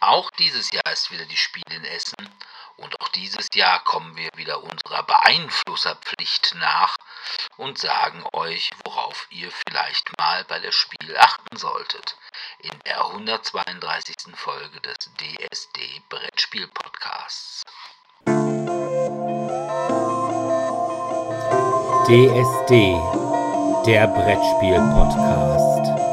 Auch dieses Jahr ist wieder die Spiel in Essen und auch dieses Jahr kommen wir wieder unserer Beeinflusserpflicht nach und sagen euch, worauf ihr vielleicht mal bei der Spiel achten solltet. In der 132. Folge des DSD Brettspiel Podcasts. DSD, der Brettspiel Podcast.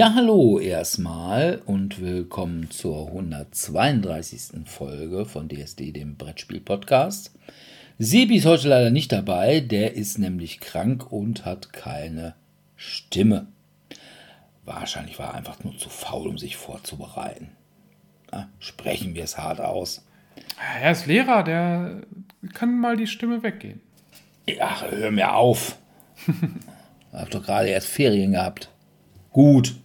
Ja, hallo erstmal und willkommen zur 132. Folge von DSD, dem Brettspiel-Podcast. Sebi ist heute leider nicht dabei, der ist nämlich krank und hat keine Stimme. Wahrscheinlich war er einfach nur zu faul, um sich vorzubereiten. Na, sprechen wir es hart aus. Er ist Lehrer, der kann mal die Stimme weggehen. Ach, hör mir auf. hab doch gerade erst Ferien gehabt. Gut,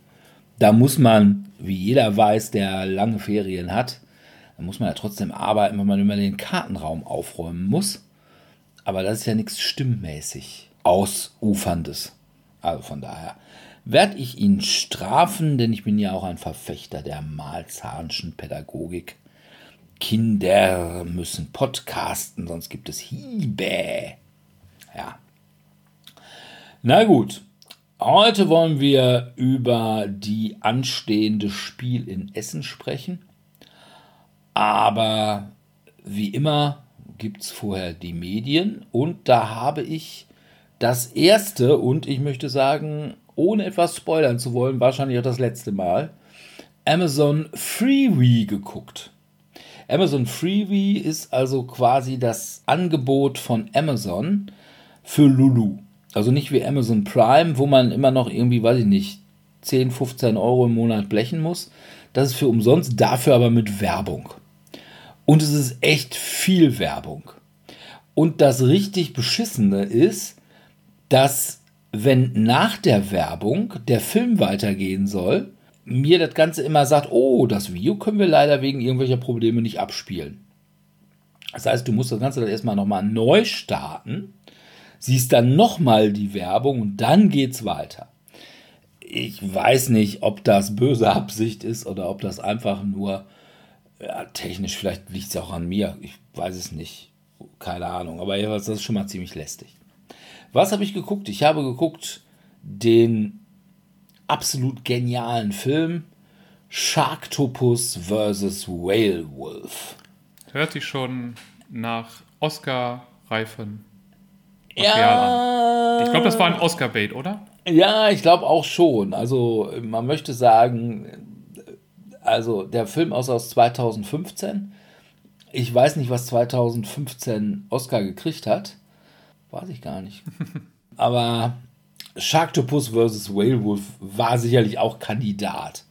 da muss man, wie jeder weiß, der lange Ferien hat, da muss man ja trotzdem arbeiten, wenn man immer den Kartenraum aufräumen muss. Aber das ist ja nichts stimmmäßig ausuferndes. Also von daher werde ich ihn strafen, denn ich bin ja auch ein Verfechter der Malzahnschen Pädagogik. Kinder müssen podcasten, sonst gibt es Hiebe. Ja. Na gut, Heute wollen wir über die anstehende Spiel in Essen sprechen. Aber wie immer gibt es vorher die Medien und da habe ich das erste und ich möchte sagen, ohne etwas spoilern zu wollen, wahrscheinlich auch das letzte Mal, Amazon Freebie geguckt. Amazon Freebie ist also quasi das Angebot von Amazon für Lulu. Also nicht wie Amazon Prime, wo man immer noch irgendwie, weiß ich nicht, 10, 15 Euro im Monat blechen muss. Das ist für umsonst, dafür aber mit Werbung. Und es ist echt viel Werbung. Und das richtig Beschissene ist, dass wenn nach der Werbung der Film weitergehen soll, mir das Ganze immer sagt, oh, das Video können wir leider wegen irgendwelcher Probleme nicht abspielen. Das heißt, du musst das Ganze dann erstmal nochmal neu starten siehst dann nochmal die Werbung und dann geht's weiter. Ich weiß nicht, ob das böse Absicht ist oder ob das einfach nur ja, technisch, vielleicht liegt es auch an mir. Ich weiß es nicht. Keine Ahnung. Aber das ist schon mal ziemlich lästig. Was habe ich geguckt? Ich habe geguckt den absolut genialen Film Sharktopus vs. Whale Wolf. Hört sich schon nach Oscar-reifen ja. Ich glaube, das war ein Oscar-Bait, oder? Ja, ich glaube auch schon. Also, man möchte sagen, also der Film ist aus 2015. Ich weiß nicht, was 2015 Oscar gekriegt hat. Weiß ich gar nicht. Aber Sharktopus vs. Whalewolf war sicherlich auch Kandidat.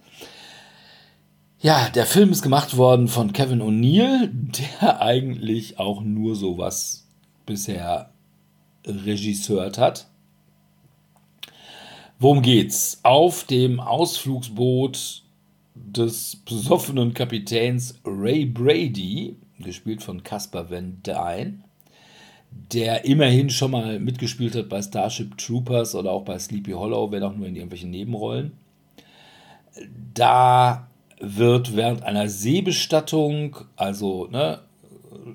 Ja, der Film ist gemacht worden von Kevin O'Neill, der eigentlich auch nur sowas bisher regisseurt hat. Worum geht's? Auf dem Ausflugsboot des besoffenen Kapitäns Ray Brady, gespielt von Caspar Van Dyne, der immerhin schon mal mitgespielt hat bei Starship Troopers oder auch bei Sleepy Hollow, wenn auch nur in irgendwelchen Nebenrollen. Da wird während einer Seebestattung, also ne,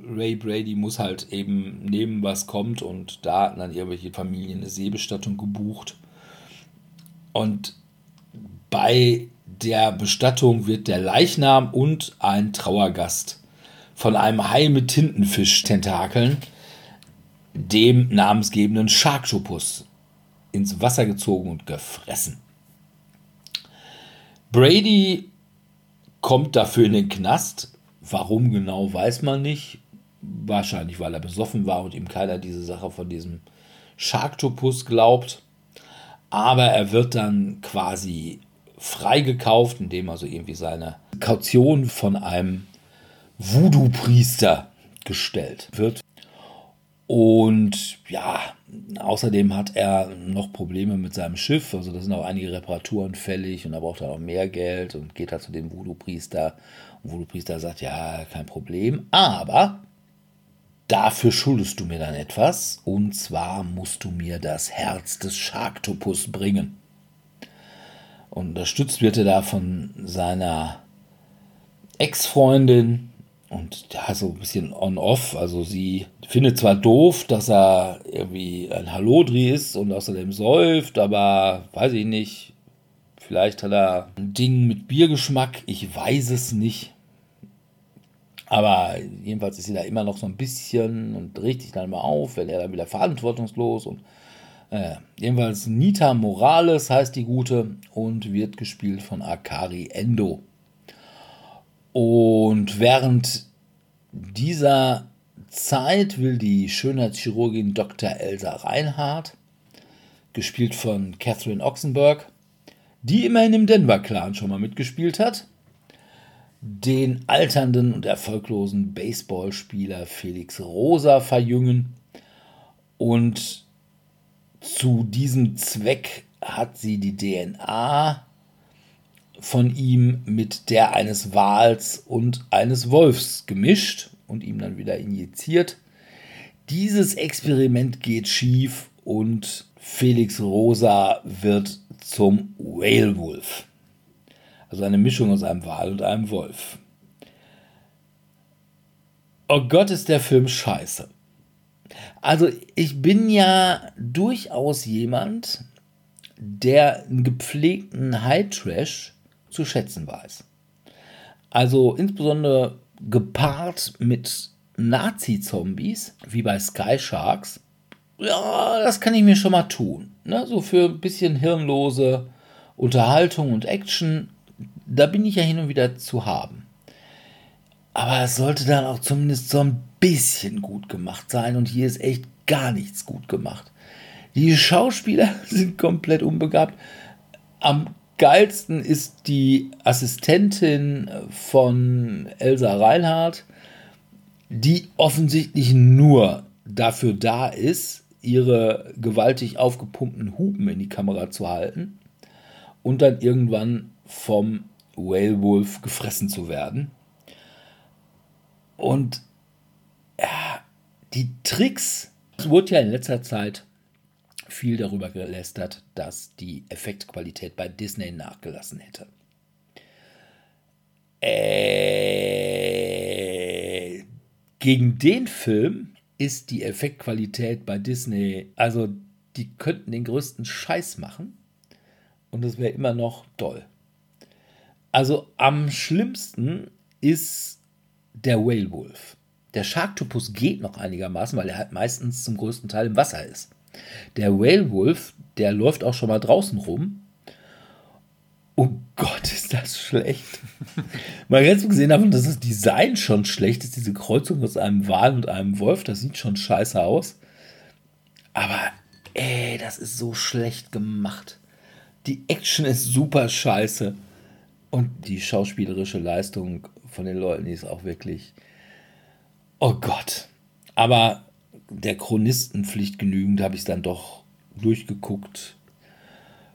Ray Brady muss halt eben nehmen, was kommt und da hatten dann irgendwelche Familien eine Seebestattung gebucht. Und bei der Bestattung wird der Leichnam und ein Trauergast von einem Hai mit Tintenfisch-Tentakeln, dem namensgebenden Sharktopus, ins Wasser gezogen und gefressen. Brady kommt dafür in den Knast, Warum genau, weiß man nicht. Wahrscheinlich, weil er besoffen war und ihm keiner diese Sache von diesem Sharktopus glaubt. Aber er wird dann quasi freigekauft, indem also irgendwie seine Kaution von einem Voodoo-Priester gestellt wird. Und ja, außerdem hat er noch Probleme mit seinem Schiff. Also da sind auch einige Reparaturen fällig und er braucht dann auch mehr Geld und geht halt zu dem Voodoo-Priester. Und Voodoo-Priester sagt, ja, kein Problem. Aber dafür schuldest du mir dann etwas. Und zwar musst du mir das Herz des Sharktopus bringen. Und unterstützt wird er da von seiner Ex-Freundin und ja, so ein bisschen on-off. Also sie findet zwar doof, dass er irgendwie ein Hallodri ist und außerdem säuft, aber weiß ich nicht. Vielleicht hat er ein Ding mit Biergeschmack. Ich weiß es nicht. Aber jedenfalls ist sie da immer noch so ein bisschen und richtig dann mal auf, wenn er dann wieder verantwortungslos und äh, jedenfalls Nita Morales heißt die gute und wird gespielt von Akari Endo. Und während dieser Zeit will die Schönheitschirurgin Dr. Elsa Reinhardt, gespielt von Catherine Oxenberg, die immerhin im Denver-Clan schon mal mitgespielt hat, den alternden und erfolglosen Baseballspieler Felix Rosa verjüngen und zu diesem Zweck hat sie die DNA von ihm mit der eines Wals und eines Wolfs gemischt und ihm dann wieder injiziert. Dieses Experiment geht schief und Felix Rosa wird zum Whale Wolf. Also eine Mischung aus einem Wal und einem Wolf. Oh Gott, ist der Film scheiße. Also ich bin ja durchaus jemand, der einen gepflegten High Trash zu schätzen weiß. Also insbesondere gepaart mit Nazi-Zombies, wie bei Sky Sharks. Ja, das kann ich mir schon mal tun. Ne? So für ein bisschen hirnlose Unterhaltung und Action, da bin ich ja hin und wieder zu haben. Aber es sollte dann auch zumindest so ein bisschen gut gemacht sein. Und hier ist echt gar nichts gut gemacht. Die Schauspieler sind komplett unbegabt. Am geilsten ist die Assistentin von Elsa Reinhardt, die offensichtlich nur dafür da ist, ihre gewaltig aufgepumpten Hupen in die Kamera zu halten und dann irgendwann vom Whale Wolf gefressen zu werden. Und ja, die Tricks, es wurde ja in letzter Zeit viel darüber gelästert, dass die Effektqualität bei Disney nachgelassen hätte. Äh, gegen den Film ist die Effektqualität bei Disney, also die könnten den größten Scheiß machen und es wäre immer noch toll. Also am schlimmsten ist der Whale Wolf. Der Sharktopus geht noch einigermaßen, weil er halt meistens zum größten Teil im Wasser ist. Der Whale Wolf, der läuft auch schon mal draußen rum. Oh Gott, ist das schlecht. mal ganz gesehen davon, dass das Design schon schlecht ist, diese Kreuzung aus einem Wal und einem Wolf, das sieht schon scheiße aus. Aber ey, das ist so schlecht gemacht. Die Action ist super scheiße. Und die schauspielerische Leistung von den Leuten die ist auch wirklich. Oh Gott. Aber der Chronistenpflicht genügend habe ich es dann doch durchgeguckt.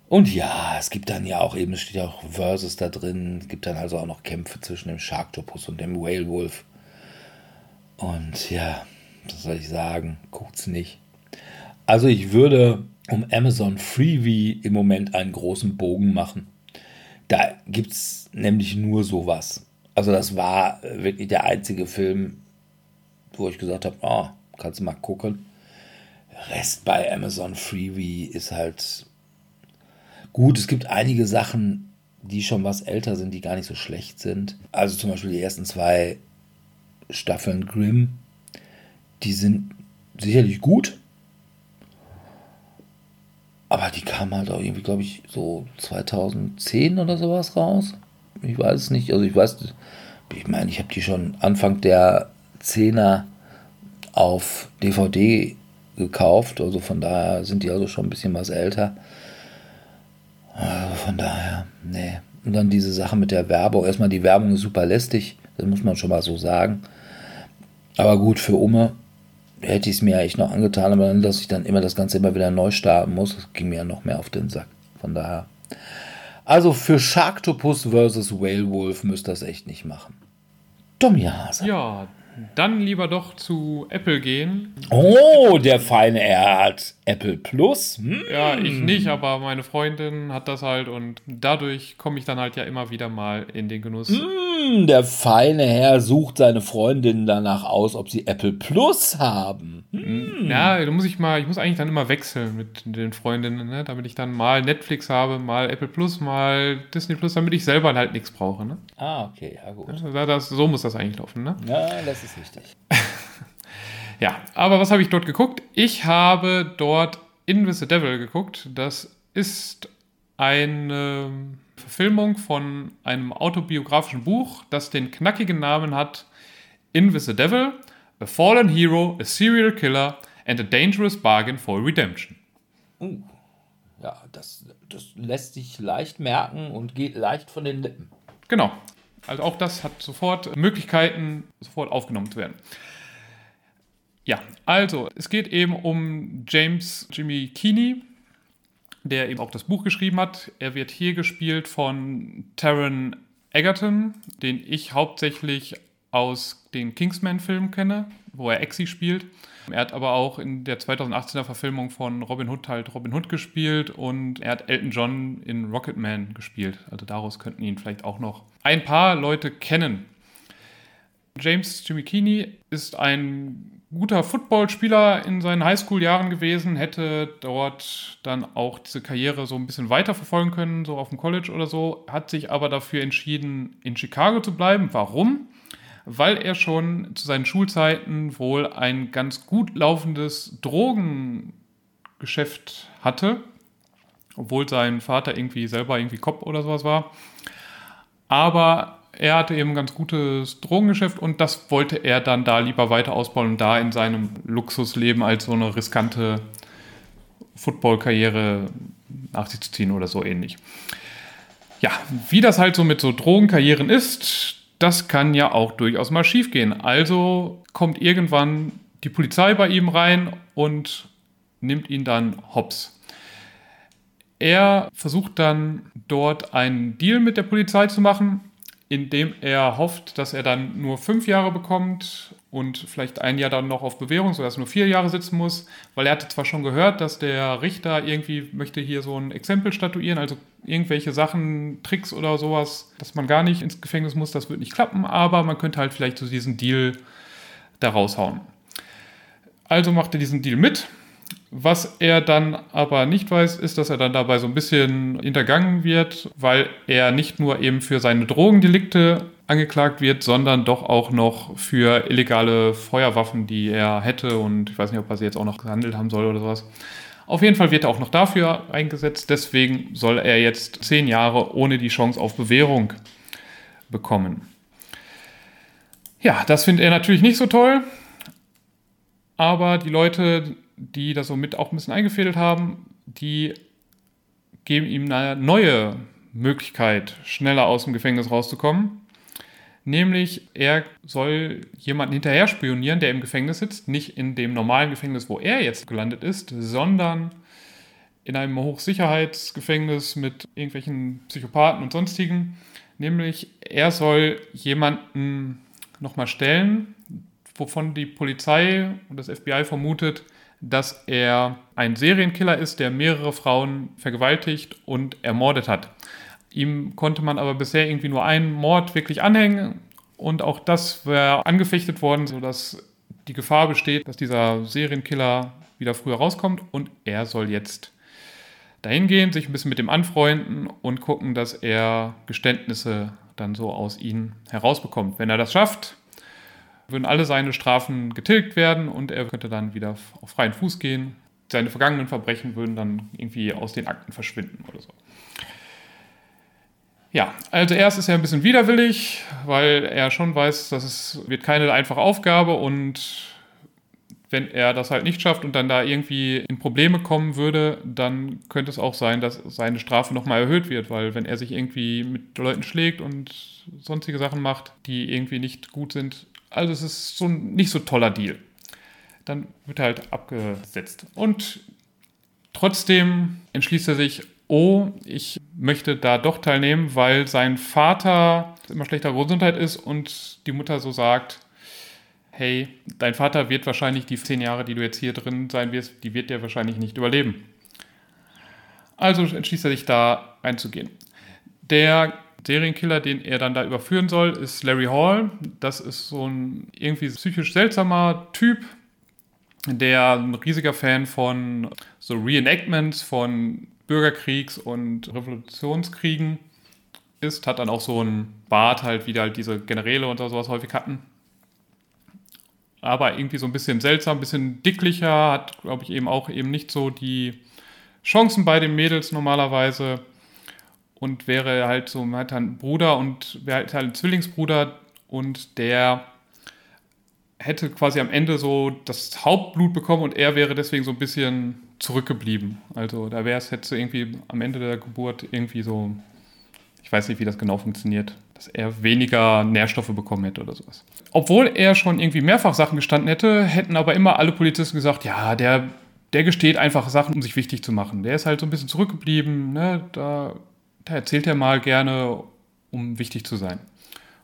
Und ja, es gibt dann ja auch eben, es steht ja auch Versus da drin. Es gibt dann also auch noch Kämpfe zwischen dem Sharktopus und dem Whale Wolf. Und ja, was soll ich sagen? Guckt's nicht. Also ich würde um Amazon Freebie im Moment einen großen Bogen machen. Da gibt es nämlich nur sowas. Also das war wirklich der einzige Film, wo ich gesagt habe, oh, kannst du mal gucken. Rest bei Amazon Freebie ist halt gut. Es gibt einige Sachen, die schon was älter sind, die gar nicht so schlecht sind. Also zum Beispiel die ersten zwei Staffeln Grimm, die sind sicherlich gut. Aber die kamen halt auch irgendwie, glaube ich, so 2010 oder sowas raus. Ich weiß es nicht. Also ich weiß, ich meine, ich habe die schon Anfang der 10er auf DVD gekauft. Also von daher sind die also schon ein bisschen was älter. Also von daher, nee. Und dann diese Sache mit der Werbung. Erstmal die Werbung ist super lästig, das muss man schon mal so sagen. Aber gut, für Umme hätte ich es mir eigentlich noch angetan, aber dann, dass ich dann immer das Ganze immer wieder neu starten muss, das ging mir ja noch mehr auf den Sack. Von daher. Also für Sharktopus versus Whale Wolf müsst ihr das echt nicht machen. Tommy Hase. Ja, dann lieber doch zu Apple gehen. Oh, der feine Herr hat Apple Plus. Hm. Ja, ich nicht, aber meine Freundin hat das halt und dadurch komme ich dann halt ja immer wieder mal in den Genuss. Hm, der feine Herr sucht seine Freundin danach aus, ob sie Apple Plus haben. Hm. Ja, da muss ich mal, ich muss eigentlich dann immer wechseln mit den Freundinnen, ne? damit ich dann mal Netflix habe, mal Apple Plus, mal Disney Plus, damit ich selber halt nichts brauche. Ne? Ah, okay, ja gut. Also das, so muss das eigentlich laufen, ne? Ja, das ist richtig. Ja, aber was habe ich dort geguckt? Ich habe dort In the Devil geguckt. Das ist eine Verfilmung von einem autobiografischen Buch, das den knackigen Namen hat In the Devil, A Fallen Hero, A Serial Killer and a Dangerous Bargain for Redemption. Uh, ja, das, das lässt sich leicht merken und geht leicht von den Lippen. Genau. Also auch das hat sofort Möglichkeiten, sofort aufgenommen zu werden. Ja, also es geht eben um James Jimmy Keeney, der eben auch das Buch geschrieben hat. Er wird hier gespielt von Taron Egerton, den ich hauptsächlich aus den Kingsman-Filmen kenne, wo er Exi spielt. Er hat aber auch in der 2018er Verfilmung von Robin Hood halt Robin Hood gespielt und er hat Elton John in Rocketman gespielt. Also daraus könnten ihn vielleicht auch noch ein paar Leute kennen. James Jimmy ist ein guter Footballspieler in seinen Highschool-Jahren gewesen, hätte dort dann auch diese Karriere so ein bisschen weiterverfolgen können, so auf dem College oder so, hat sich aber dafür entschieden, in Chicago zu bleiben. Warum? Weil er schon zu seinen Schulzeiten wohl ein ganz gut laufendes Drogengeschäft hatte, obwohl sein Vater irgendwie selber irgendwie Cop oder sowas war. Aber er hatte eben ein ganz gutes Drogengeschäft und das wollte er dann da lieber weiter ausbauen und da in seinem Luxusleben als so eine riskante Footballkarriere nach sich zu ziehen oder so ähnlich. Ja, wie das halt so mit so Drogenkarrieren ist, das kann ja auch durchaus mal schiefgehen. Also kommt irgendwann die Polizei bei ihm rein und nimmt ihn dann hops. Er versucht dann dort einen Deal mit der Polizei zu machen, indem er hofft, dass er dann nur fünf Jahre bekommt und vielleicht ein Jahr dann noch auf Bewährung, sodass er nur vier Jahre sitzen muss, weil er hatte zwar schon gehört, dass der Richter irgendwie möchte hier so ein Exempel statuieren, also irgendwelche Sachen, Tricks oder sowas, dass man gar nicht ins Gefängnis muss, das wird nicht klappen, aber man könnte halt vielleicht so diesen Deal da raushauen. Also macht er diesen Deal mit was er dann aber nicht weiß, ist, dass er dann dabei so ein bisschen hintergangen wird, weil er nicht nur eben für seine Drogendelikte angeklagt wird, sondern doch auch noch für illegale Feuerwaffen, die er hätte und ich weiß nicht, ob er sie jetzt auch noch gehandelt haben soll oder sowas. Auf jeden Fall wird er auch noch dafür eingesetzt, deswegen soll er jetzt zehn Jahre ohne die Chance auf Bewährung bekommen. Ja, das findet er natürlich nicht so toll, aber die Leute, die das so mit auch ein bisschen eingefädelt haben, die geben ihm eine neue Möglichkeit, schneller aus dem Gefängnis rauszukommen. Nämlich, er soll jemanden hinterher spionieren, der im Gefängnis sitzt. Nicht in dem normalen Gefängnis, wo er jetzt gelandet ist, sondern in einem Hochsicherheitsgefängnis mit irgendwelchen Psychopathen und sonstigen. Nämlich, er soll jemanden nochmal stellen, wovon die Polizei und das FBI vermutet, dass er ein Serienkiller ist, der mehrere Frauen vergewaltigt und ermordet hat. Ihm konnte man aber bisher irgendwie nur einen Mord wirklich anhängen und auch das wäre angefechtet worden, sodass die Gefahr besteht, dass dieser Serienkiller wieder früher rauskommt und er soll jetzt dahin gehen, sich ein bisschen mit dem anfreunden und gucken, dass er Geständnisse dann so aus ihm herausbekommt. Wenn er das schafft, würden alle seine Strafen getilgt werden und er könnte dann wieder auf freien Fuß gehen. Seine vergangenen Verbrechen würden dann irgendwie aus den Akten verschwinden oder so. Ja, also erst ist er ein bisschen widerwillig, weil er schon weiß, dass es wird keine einfache Aufgabe und wenn er das halt nicht schafft und dann da irgendwie in Probleme kommen würde, dann könnte es auch sein, dass seine Strafe nochmal erhöht wird, weil wenn er sich irgendwie mit Leuten schlägt und sonstige Sachen macht, die irgendwie nicht gut sind, also es ist so ein nicht so toller Deal. Dann wird er halt abgesetzt. Und trotzdem entschließt er sich, oh, ich möchte da doch teilnehmen, weil sein Vater immer schlechter Gesundheit ist und die Mutter so sagt, hey, dein Vater wird wahrscheinlich die zehn Jahre, die du jetzt hier drin sein wirst, die wird der wahrscheinlich nicht überleben. Also entschließt er sich da einzugehen. Der Serienkiller, den er dann da überführen soll, ist Larry Hall. Das ist so ein irgendwie psychisch seltsamer Typ, der ein riesiger Fan von so Reenactments von Bürgerkriegs- und Revolutionskriegen ist. Hat dann auch so einen Bart, halt, wie halt diese Generäle und sowas häufig hatten. Aber irgendwie so ein bisschen seltsam, ein bisschen dicklicher, hat, glaube ich, eben auch eben nicht so die Chancen bei den Mädels normalerweise und wäre halt so, man hat einen Bruder und wäre halt ein Zwillingsbruder und der hätte quasi am Ende so das Hauptblut bekommen und er wäre deswegen so ein bisschen zurückgeblieben. Also da wäre es, hätte irgendwie am Ende der Geburt irgendwie so, ich weiß nicht, wie das genau funktioniert, dass er weniger Nährstoffe bekommen hätte oder sowas. Obwohl er schon irgendwie mehrfach Sachen gestanden hätte, hätten aber immer alle Polizisten gesagt, ja, der, der gesteht einfach Sachen, um sich wichtig zu machen. Der ist halt so ein bisschen zurückgeblieben, ne? da da erzählt er mal gerne, um wichtig zu sein.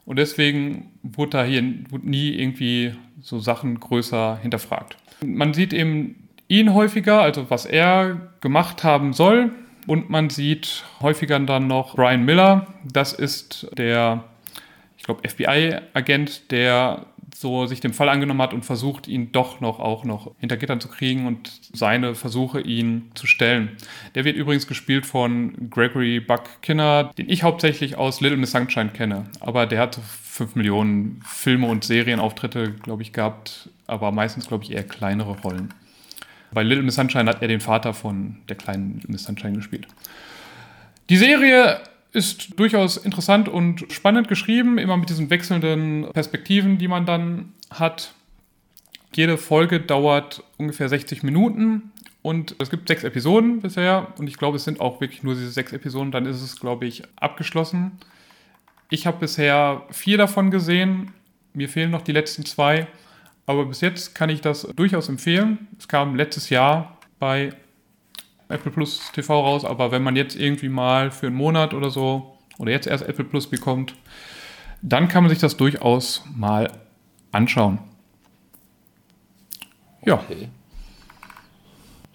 Und deswegen wurde da hier nie irgendwie so Sachen größer hinterfragt. Man sieht eben ihn häufiger, also was er gemacht haben soll. Und man sieht häufiger dann noch Brian Miller. Das ist der, ich glaube, FBI-Agent, der so sich dem Fall angenommen hat und versucht, ihn doch noch auch noch hinter Gittern zu kriegen und seine Versuche, ihn zu stellen. Der wird übrigens gespielt von Gregory Buck Kinner, den ich hauptsächlich aus Little Miss Sunshine kenne. Aber der hat so 5 Millionen Filme und Serienauftritte, glaube ich, gehabt, aber meistens, glaube ich, eher kleinere Rollen. Bei Little Miss Sunshine hat er den Vater von der kleinen Little Miss Sunshine gespielt. Die Serie ist durchaus interessant und spannend geschrieben, immer mit diesen wechselnden Perspektiven, die man dann hat. Jede Folge dauert ungefähr 60 Minuten und es gibt sechs Episoden bisher und ich glaube, es sind auch wirklich nur diese sechs Episoden, dann ist es, glaube ich, abgeschlossen. Ich habe bisher vier davon gesehen, mir fehlen noch die letzten zwei, aber bis jetzt kann ich das durchaus empfehlen. Es kam letztes Jahr bei Apple Plus TV raus, aber wenn man jetzt irgendwie mal für einen Monat oder so oder jetzt erst Apple Plus bekommt, dann kann man sich das durchaus mal anschauen. Ja. Okay.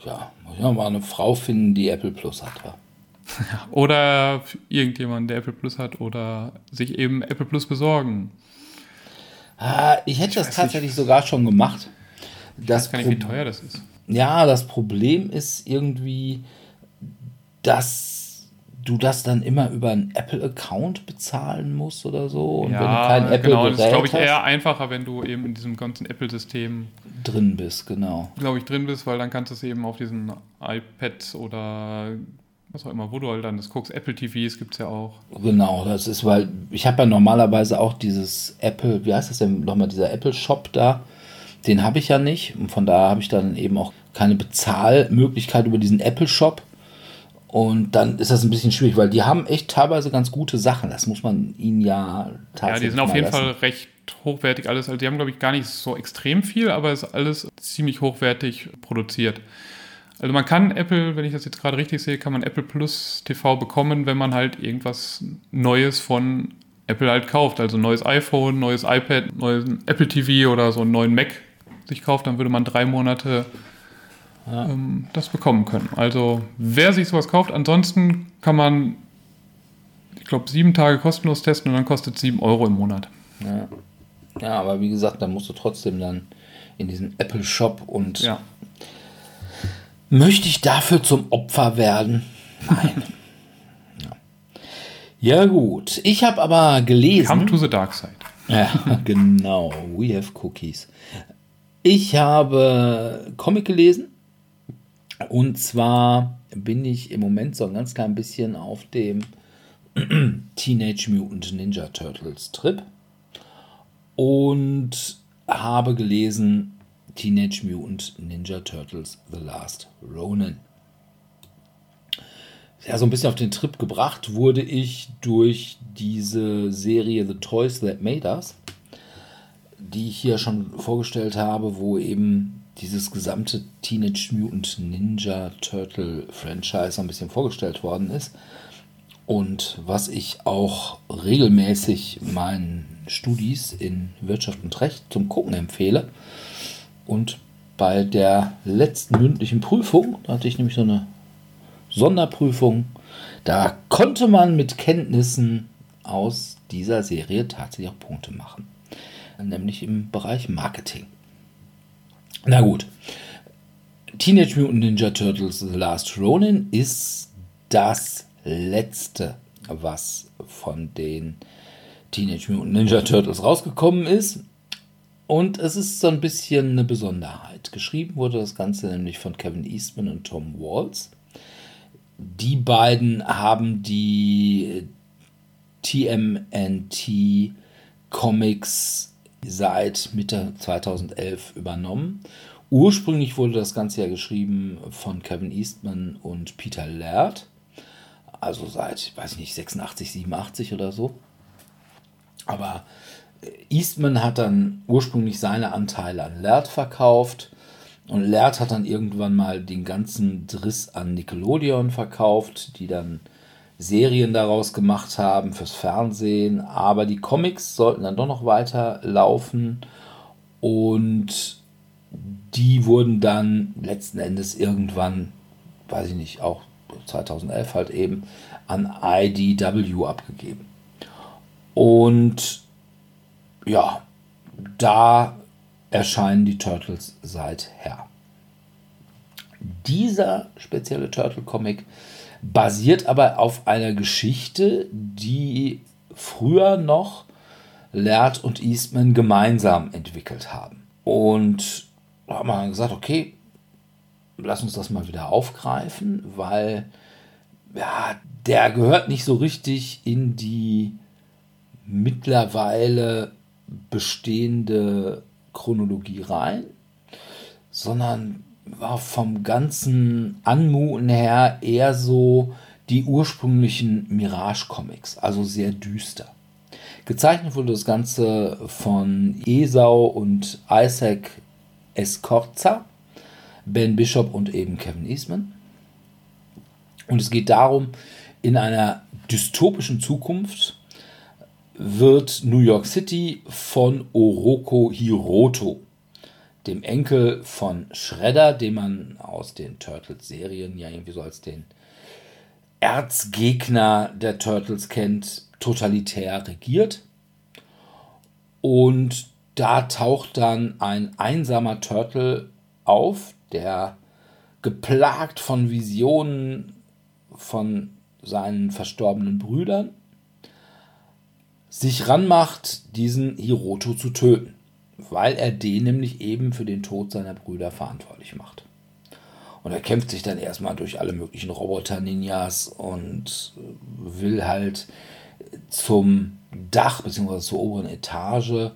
Ja, muss ja mal eine Frau finden, die Apple Plus hat. Ja. oder irgendjemand, der Apple Plus hat oder sich eben Apple Plus besorgen. Ah, ich hätte ich das tatsächlich nicht. sogar schon gemacht. Ich das weiß gar nicht, wie teuer das ist. Ja, das Problem ist irgendwie, dass du das dann immer über einen Apple-Account bezahlen musst oder so. Und ja, wenn du kein Apple genau, das ist, glaube ich, eher einfacher, wenn du eben in diesem ganzen Apple-System drin bist, genau. Glaube ich, drin bist, weil dann kannst du es eben auf diesen iPads oder was auch immer, wo du halt dann das guckst, Apple TVs gibt es ja auch. Genau, das ist, weil ich habe ja normalerweise auch dieses Apple, wie heißt das denn nochmal, dieser Apple Shop da den habe ich ja nicht. Und von daher habe ich dann eben auch keine Bezahlmöglichkeit über diesen Apple Shop. Und dann ist das ein bisschen schwierig, weil die haben echt teilweise ganz gute Sachen. Das muss man ihnen ja tatsächlich. Ja, die sind auf jeden lassen. Fall recht hochwertig alles. Also die haben, glaube ich, gar nicht so extrem viel, aber es ist alles ziemlich hochwertig produziert. Also man kann Apple, wenn ich das jetzt gerade richtig sehe, kann man Apple Plus TV bekommen, wenn man halt irgendwas Neues von Apple halt kauft. Also neues iPhone, neues iPad, neues Apple TV oder so einen neuen Mac sich kauft, dann würde man drei Monate ja. ähm, das bekommen können. Also wer sich sowas kauft, ansonsten kann man, ich glaube, sieben Tage kostenlos testen und dann kostet es sieben Euro im Monat. Ja. ja, aber wie gesagt, dann musst du trotzdem dann in diesen Apple Shop und ja. möchte ich dafür zum Opfer werden? Nein. ja. ja. gut. Ich habe aber gelesen. Come to the dark side. Ja, genau. We have cookies. Ich habe Comic gelesen. Und zwar bin ich im Moment so ein ganz klein bisschen auf dem Teenage Mutant Ninja Turtles Trip. Und habe gelesen Teenage Mutant Ninja Turtles The Last Ronin. Ja, so ein bisschen auf den Trip gebracht wurde ich durch diese Serie The Toys That Made Us die ich hier schon vorgestellt habe, wo eben dieses gesamte Teenage Mutant Ninja Turtle Franchise ein bisschen vorgestellt worden ist. und was ich auch regelmäßig meinen Studis in Wirtschaft und Recht zum Gucken empfehle. Und bei der letzten mündlichen Prüfung, da hatte ich nämlich so eine Sonderprüfung, da konnte man mit Kenntnissen aus dieser Serie tatsächlich auch Punkte machen. Nämlich im Bereich Marketing. Na gut. Teenage Mutant Ninja Turtles The Last Ronin ist das letzte, was von den Teenage Mutant Ninja Turtles rausgekommen ist. Und es ist so ein bisschen eine Besonderheit. Geschrieben wurde das Ganze nämlich von Kevin Eastman und Tom Waltz. Die beiden haben die TMNT Comics seit Mitte 2011 übernommen. Ursprünglich wurde das Ganze ja geschrieben von Kevin Eastman und Peter Laird. Also seit, weiß ich nicht, 86, 87 oder so. Aber äh, Eastman hat dann ursprünglich seine Anteile an Laird verkauft. Und Laird hat dann irgendwann mal den ganzen Driss an Nickelodeon verkauft, die dann Serien daraus gemacht haben fürs Fernsehen. Aber die Comics sollten dann doch noch weiter laufen. Und die wurden dann letzten Endes irgendwann, weiß ich nicht, auch 2011 halt eben, an IDW abgegeben. Und ja, da erscheinen die Turtles seither. Dieser spezielle Turtle-Comic basiert aber auf einer Geschichte, die früher noch Laird und Eastman gemeinsam entwickelt haben. Und da haben wir gesagt, okay, lass uns das mal wieder aufgreifen, weil ja, der gehört nicht so richtig in die mittlerweile bestehende Chronologie rein, sondern war vom ganzen Anmuten her eher so die ursprünglichen Mirage-Comics, also sehr düster. Gezeichnet wurde das Ganze von Esau und Isaac Escorza, Ben Bishop und eben Kevin Eastman. Und es geht darum, in einer dystopischen Zukunft wird New York City von Oroko Hiroto, dem Enkel von Shredder, den man aus den Turtles-Serien ja irgendwie so als den Erzgegner der Turtles kennt, totalitär regiert. Und da taucht dann ein einsamer Turtle auf, der geplagt von Visionen von seinen verstorbenen Brüdern sich ranmacht, diesen Hiroto zu töten, weil er den nämlich eben für den Tod seiner Brüder verantwortlich macht. Und er kämpft sich dann erstmal durch alle möglichen Roboter-Ninjas und will halt zum Dach bzw. zur oberen Etage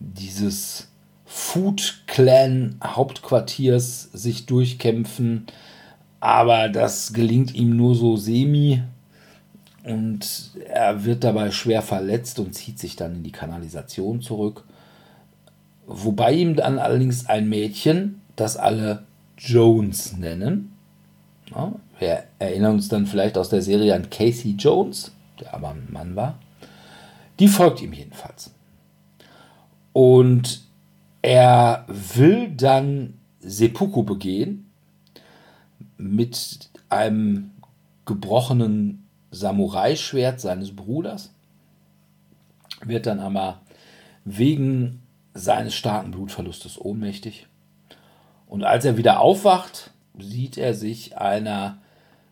dieses Food Clan Hauptquartiers sich durchkämpfen, aber das gelingt ihm nur so semi und er wird dabei schwer verletzt und zieht sich dann in die Kanalisation zurück. Wobei ihm dann allerdings ein Mädchen, das alle Jones nennen, ja, wir erinnern uns dann vielleicht aus der Serie an Casey Jones, der aber ein Mann war, die folgt ihm jedenfalls. Und er will dann Seppuku begehen mit einem gebrochenen Samurai-Schwert seines Bruders, wird dann aber wegen seines starken Blutverlustes ohnmächtig. Und als er wieder aufwacht, sieht er sich einer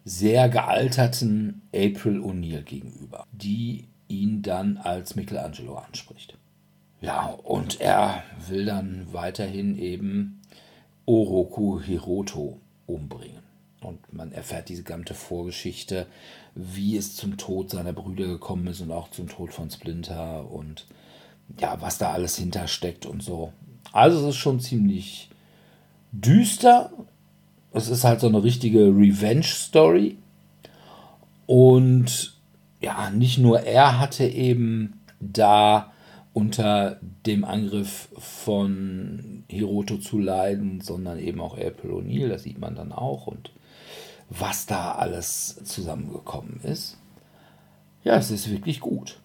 sehr gealterten April O'Neil gegenüber, die ihn dann als Michelangelo anspricht. Ja, und er will dann weiterhin eben Oroku Hiroto umbringen. Und man erfährt diese ganze Vorgeschichte, wie es zum Tod seiner Brüder gekommen ist und auch zum Tod von Splinter und ja, was da alles hintersteckt und so. Also es ist schon ziemlich düster. Es ist halt so eine richtige Revenge-Story. Und ja, nicht nur er hatte eben da unter dem Angriff von Hiroto zu leiden, sondern eben auch April O'Neil, das sieht man dann auch und was da alles zusammengekommen ist. Ja, es ist wirklich gut.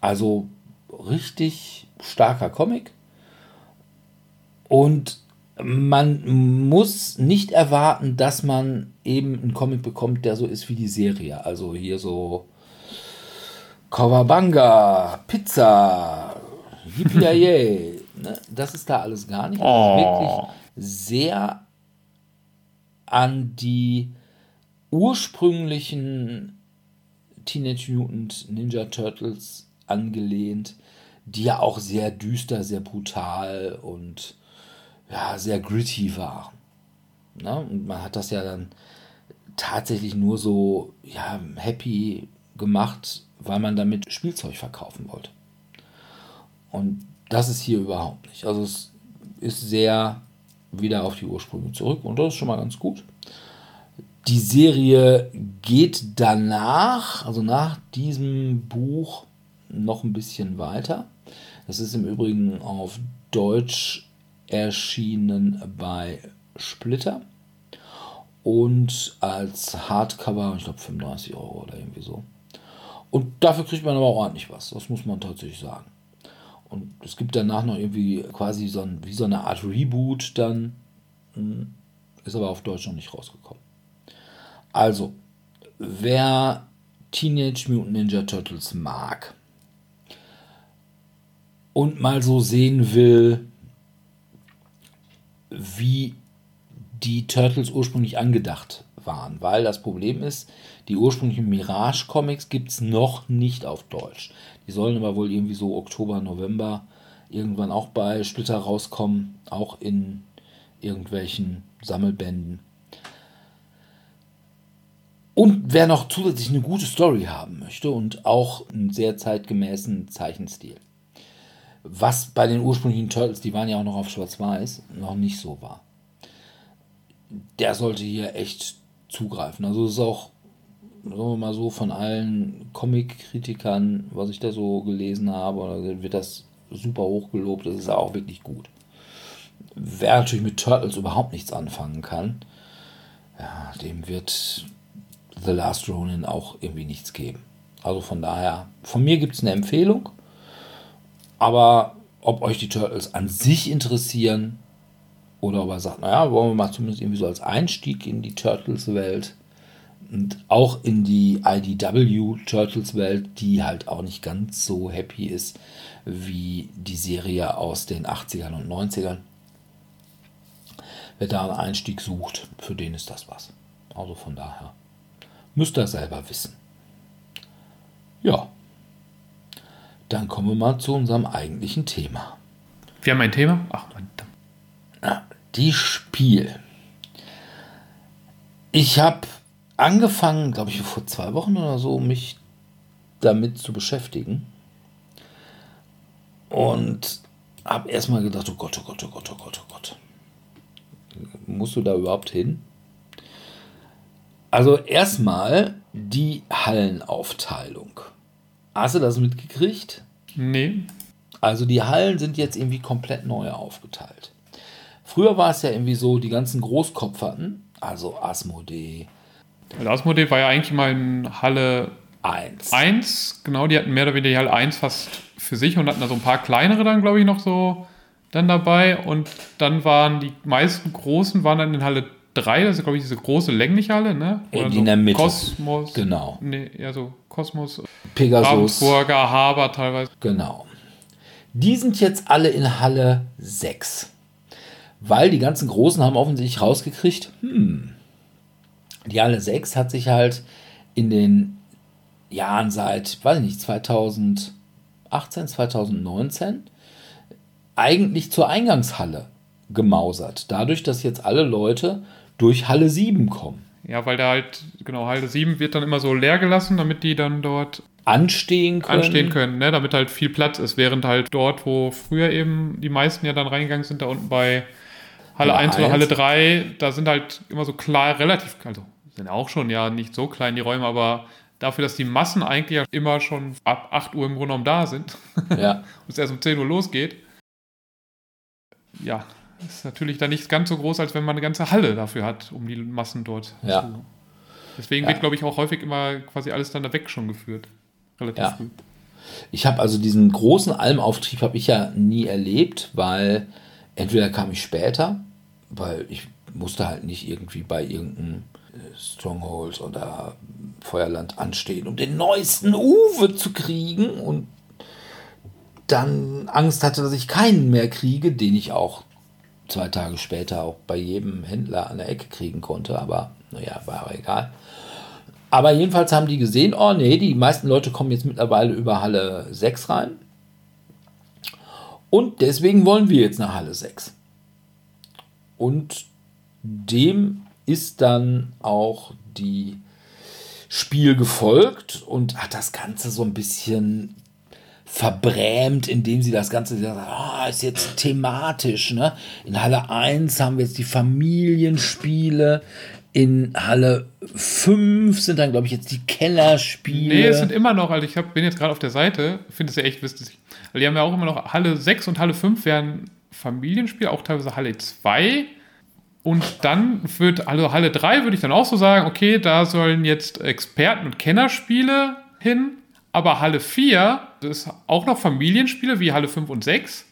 Also richtig starker Comic. Und man muss nicht erwarten, dass man eben einen Comic bekommt, der so ist wie die Serie. Also hier so Kawabanga, Pizza, Yippie ne? Das ist da alles gar nicht. Oh. wirklich sehr an die ursprünglichen Teenage Mutant Ninja Turtles angelehnt, die ja auch sehr düster, sehr brutal und ja, sehr gritty waren. Ne? Und man hat das ja dann tatsächlich nur so ja, happy gemacht, weil man damit Spielzeug verkaufen wollte. Und das ist hier überhaupt nicht. Also es ist sehr wieder auf die Ursprünge zurück und das ist schon mal ganz gut. Die Serie geht danach, also nach diesem Buch, noch ein bisschen weiter. Das ist im Übrigen auf Deutsch erschienen bei Splitter und als Hardcover, ich glaube 35 Euro oder irgendwie so. Und dafür kriegt man aber ordentlich was, das muss man tatsächlich sagen. Und es gibt danach noch irgendwie quasi so, ein, wie so eine Art Reboot dann, hm, ist aber auf Deutsch noch nicht rausgekommen. Also, wer Teenage Mutant Ninja Turtles mag und mal so sehen will, wie die Turtles ursprünglich angedacht waren, weil das Problem ist, die ursprünglichen Mirage-Comics gibt es noch nicht auf Deutsch. Die sollen aber wohl irgendwie so Oktober, November irgendwann auch bei Splitter rauskommen, auch in irgendwelchen Sammelbänden. Und wer noch zusätzlich eine gute Story haben möchte und auch einen sehr zeitgemäßen Zeichenstil. Was bei den ursprünglichen Turtles, die waren ja auch noch auf Schwarz-Weiß, noch nicht so war. Der sollte hier echt zugreifen. Also es ist auch, sagen wir mal so, von allen Comic-Kritikern, was ich da so gelesen habe, wird das super hoch gelobt. Das ist auch wirklich gut. Wer natürlich mit Turtles überhaupt nichts anfangen kann, ja, dem wird The Last Ronin auch irgendwie nichts geben. Also von daher, von mir gibt es eine Empfehlung. Aber ob euch die Turtles an sich interessieren oder ob er sagt, naja, wollen wir mal zumindest irgendwie so als Einstieg in die Turtles-Welt und auch in die IDW Turtles-Welt, die halt auch nicht ganz so happy ist wie die Serie aus den 80ern und 90ern. Wer da einen Einstieg sucht, für den ist das was. Also von daher müsst ihr selber wissen. Ja, dann kommen wir mal zu unserem eigentlichen Thema. Wir haben ein Thema? Ach. Ja, die Spiel. Ich habe angefangen, glaube ich, vor zwei Wochen oder so, mich damit zu beschäftigen. Und habe erstmal gedacht, oh Gott, oh Gott, oh Gott, oh Gott, oh Gott. Musst du da überhaupt hin? Also erstmal die Hallenaufteilung. Hast du das mitgekriegt? Nee. Also die Hallen sind jetzt irgendwie komplett neu aufgeteilt. Früher war es ja irgendwie so, die ganzen Großkopferten, also Asmodee. Also Asmodee war ja eigentlich mal in Halle 1. 1, genau, die hatten mehr oder weniger die Halle 1 fast für sich und hatten da so ein paar kleinere dann, glaube ich, noch so dann dabei. Und dann waren die meisten großen waren dann in Halle 3, das ist, glaube ich, diese große längliche Halle, ne? Oder in so der Mitte. Kosmos. Genau. Nee, ja, so Kosmos. Pegasus. Ravensburger, Haber teilweise. Genau. Die sind jetzt alle in Halle 6. Weil die ganzen Großen haben offensichtlich rausgekriegt, hm, die Halle 6 hat sich halt in den Jahren seit, weiß ich nicht, 2018, 2019 eigentlich zur Eingangshalle gemausert. Dadurch, dass jetzt alle Leute durch Halle 7 kommen. Ja, weil da halt, genau, Halle 7 wird dann immer so leer gelassen, damit die dann dort anstehen können. Anstehen können, ne? damit halt viel Platz ist, während halt dort, wo früher eben die meisten ja dann reingegangen sind, da unten bei Halle ja, 1 oder Halle 3, da sind halt immer so klar, relativ, also sind auch schon ja nicht so klein die Räume, aber dafür, dass die Massen eigentlich ja immer schon ab 8 Uhr im Grunde genommen da sind ja. und es erst um 10 Uhr losgeht, ja, ist natürlich dann nicht ganz so groß, als wenn man eine ganze Halle dafür hat, um die Massen dort ja. zu Deswegen Ja. wird, glaube ich, auch häufig immer quasi alles dann da weg schon geführt. Relativ Ja. früh. Ich habe also diesen großen Almauftrieb habe ich ja nie erlebt, weil entweder kam ich später, weil ich musste halt nicht irgendwie bei irgendeinem äh, Stronghold oder Feuerland anstehen, um den neuesten Uwe zu kriegen und dann Angst hatte, dass ich keinen mehr kriege, den ich auch zwei Tage später auch bei jedem Händler an der Ecke kriegen konnte, aber naja, war egal. Aber jedenfalls haben die gesehen, oh nee, die meisten Leute kommen jetzt mittlerweile über Halle 6 rein. Und deswegen wollen wir jetzt nach Halle 6. Und dem ist dann auch die Spiel gefolgt und hat das Ganze so ein bisschen verbrämt, indem sie das Ganze ah, ist jetzt thematisch. Ne? In Halle 1 haben wir jetzt die Familienspiele. In Halle 5 sind dann, glaube ich, jetzt die Kellerspiele. Nee, es sind immer noch, also ich hab, bin jetzt gerade auf der Seite, finde es ja echt witzig. Weil die haben ja auch immer noch Halle 6 und Halle 5 wären Familienspiele, auch teilweise Halle 2. Und dann wird, also Halle 3 würde ich dann auch so sagen, okay, da sollen jetzt Experten- und Kennerspiele hin. Aber Halle 4 ist auch noch Familienspiele wie Halle 5 und 6.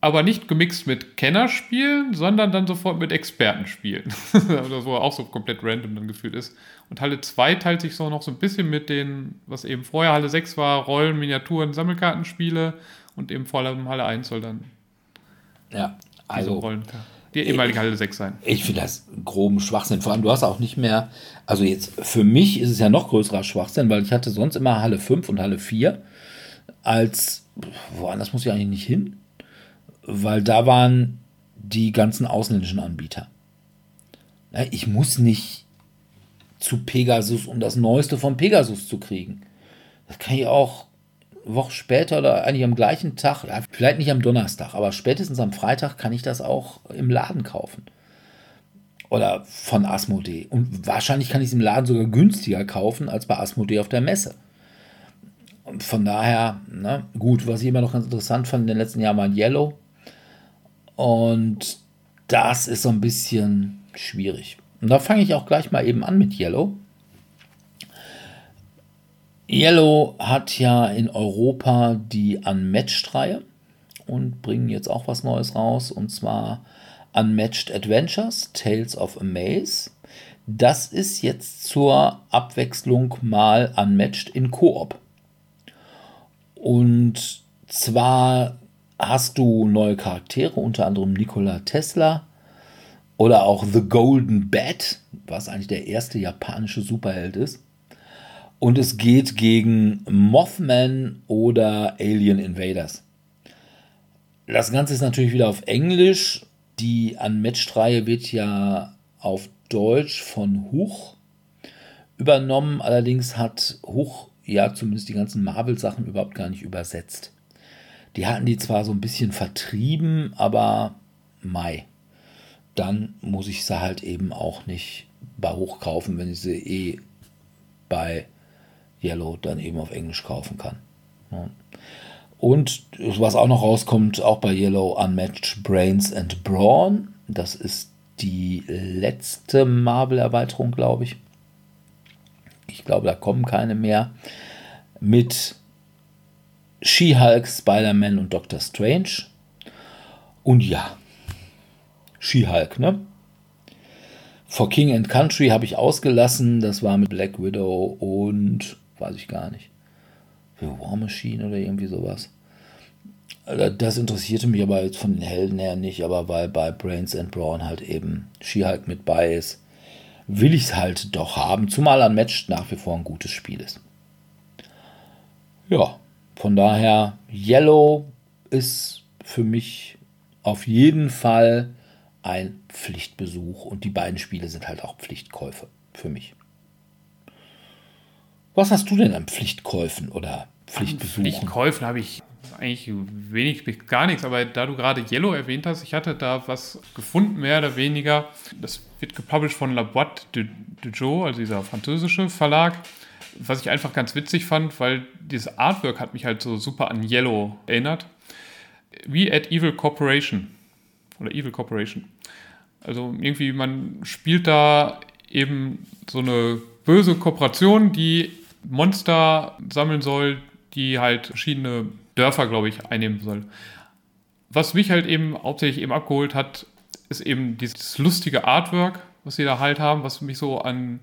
Aber nicht gemixt mit Kennerspielen, sondern dann sofort mit Expertenspielen. also wo auch so komplett random dann gefühlt ist. Und Halle 2 teilt sich so noch so ein bisschen mit den, was eben vorher Halle 6 war, Rollen, Miniaturen, Sammelkartenspiele. Und eben vor allem Halle 1 soll dann ja, also Rollen, die ehemalige Halle 6 sein. Ich finde das groben Schwachsinn. Vor allem, du hast auch nicht mehr, also jetzt für mich ist es ja noch größerer Schwachsinn, weil ich hatte sonst immer Halle 5 und Halle 4 als, woanders muss ich eigentlich nicht hin, weil da waren die ganzen ausländischen Anbieter. Ich muss nicht zu Pegasus, um das Neueste von Pegasus zu kriegen. Das kann ich auch eine Woche später oder eigentlich am gleichen Tag, vielleicht nicht am Donnerstag, aber spätestens am Freitag kann ich das auch im Laden kaufen. Oder von Asmodee. Und wahrscheinlich kann ich es im Laden sogar günstiger kaufen als bei Asmodee auf der Messe. Von daher, ne, gut, was ich immer noch ganz interessant fand in den letzten Jahren war Yellow. Und das ist so ein bisschen schwierig. Und da fange ich auch gleich mal eben an mit Yellow. Yellow hat ja in Europa die Unmatched-Reihe und bringen jetzt auch was Neues raus und zwar Unmatched Adventures, Tales of a Maze. Das ist jetzt zur Abwechslung mal Unmatched in Koop. Und zwar hast du neue Charaktere, unter anderem Nikola Tesla oder auch The Golden Bat, was eigentlich der erste japanische Superheld ist. Und es geht gegen Mothman oder Alien Invaders. Das Ganze ist natürlich wieder auf Englisch. Die Unmatched-Reihe wird ja auf Deutsch von Huch übernommen. Allerdings hat Huch ja zumindest die ganzen Marvel-Sachen überhaupt gar nicht übersetzt. Die hatten die zwar so ein bisschen vertrieben, aber Mai. Dann muss ich sie halt eben auch nicht bei Hoch kaufen, wenn ich sie eh bei Yellow dann eben auf Englisch kaufen kann. Und was auch noch rauskommt, auch bei Yellow Unmatched Brains and Brawn. Das ist die letzte Marvel-Erweiterung, glaube ich. Ich glaube, da kommen keine mehr. Mit She-Hulk, Spider-Man und Doctor Strange. Und ja, She-Hulk, ne? For King and Country habe ich ausgelassen. Das war mit Black Widow und weiß ich gar nicht. Für War Machine oder irgendwie sowas. Also Das interessierte mich aber jetzt von den Helden her nicht, aber weil bei Brains and Brawn halt eben She-Hulk mit bei ist, will ich es halt doch haben, zumal ein Match nach wie vor ein gutes Spiel ist. Ja, von daher, Yellow ist für mich auf jeden Fall ein Pflichtbesuch und die beiden Spiele sind halt auch Pflichtkäufe für mich. Was hast du denn an Pflichtkäufen oder Pflichtbesuchen? Pflichtkäufen habe ich eigentlich wenig gar nichts, aber da du gerade Yellow erwähnt hast, ich hatte da was gefunden, mehr oder weniger. Das wird gepublished von La Boîte de, de Joe, also dieser französische Verlag. Was ich einfach ganz witzig fand, weil dieses Artwork hat mich halt so super an Yellow erinnert. Wie at Evil Corporation. Oder Evil Corporation. Also irgendwie, man spielt da eben so eine böse Kooperation, die Monster sammeln soll, die halt verschiedene Dörfer, glaube ich, einnehmen soll. Was mich halt eben hauptsächlich eben abgeholt hat, ist eben dieses lustige Artwork, was sie da halt haben, was mich so an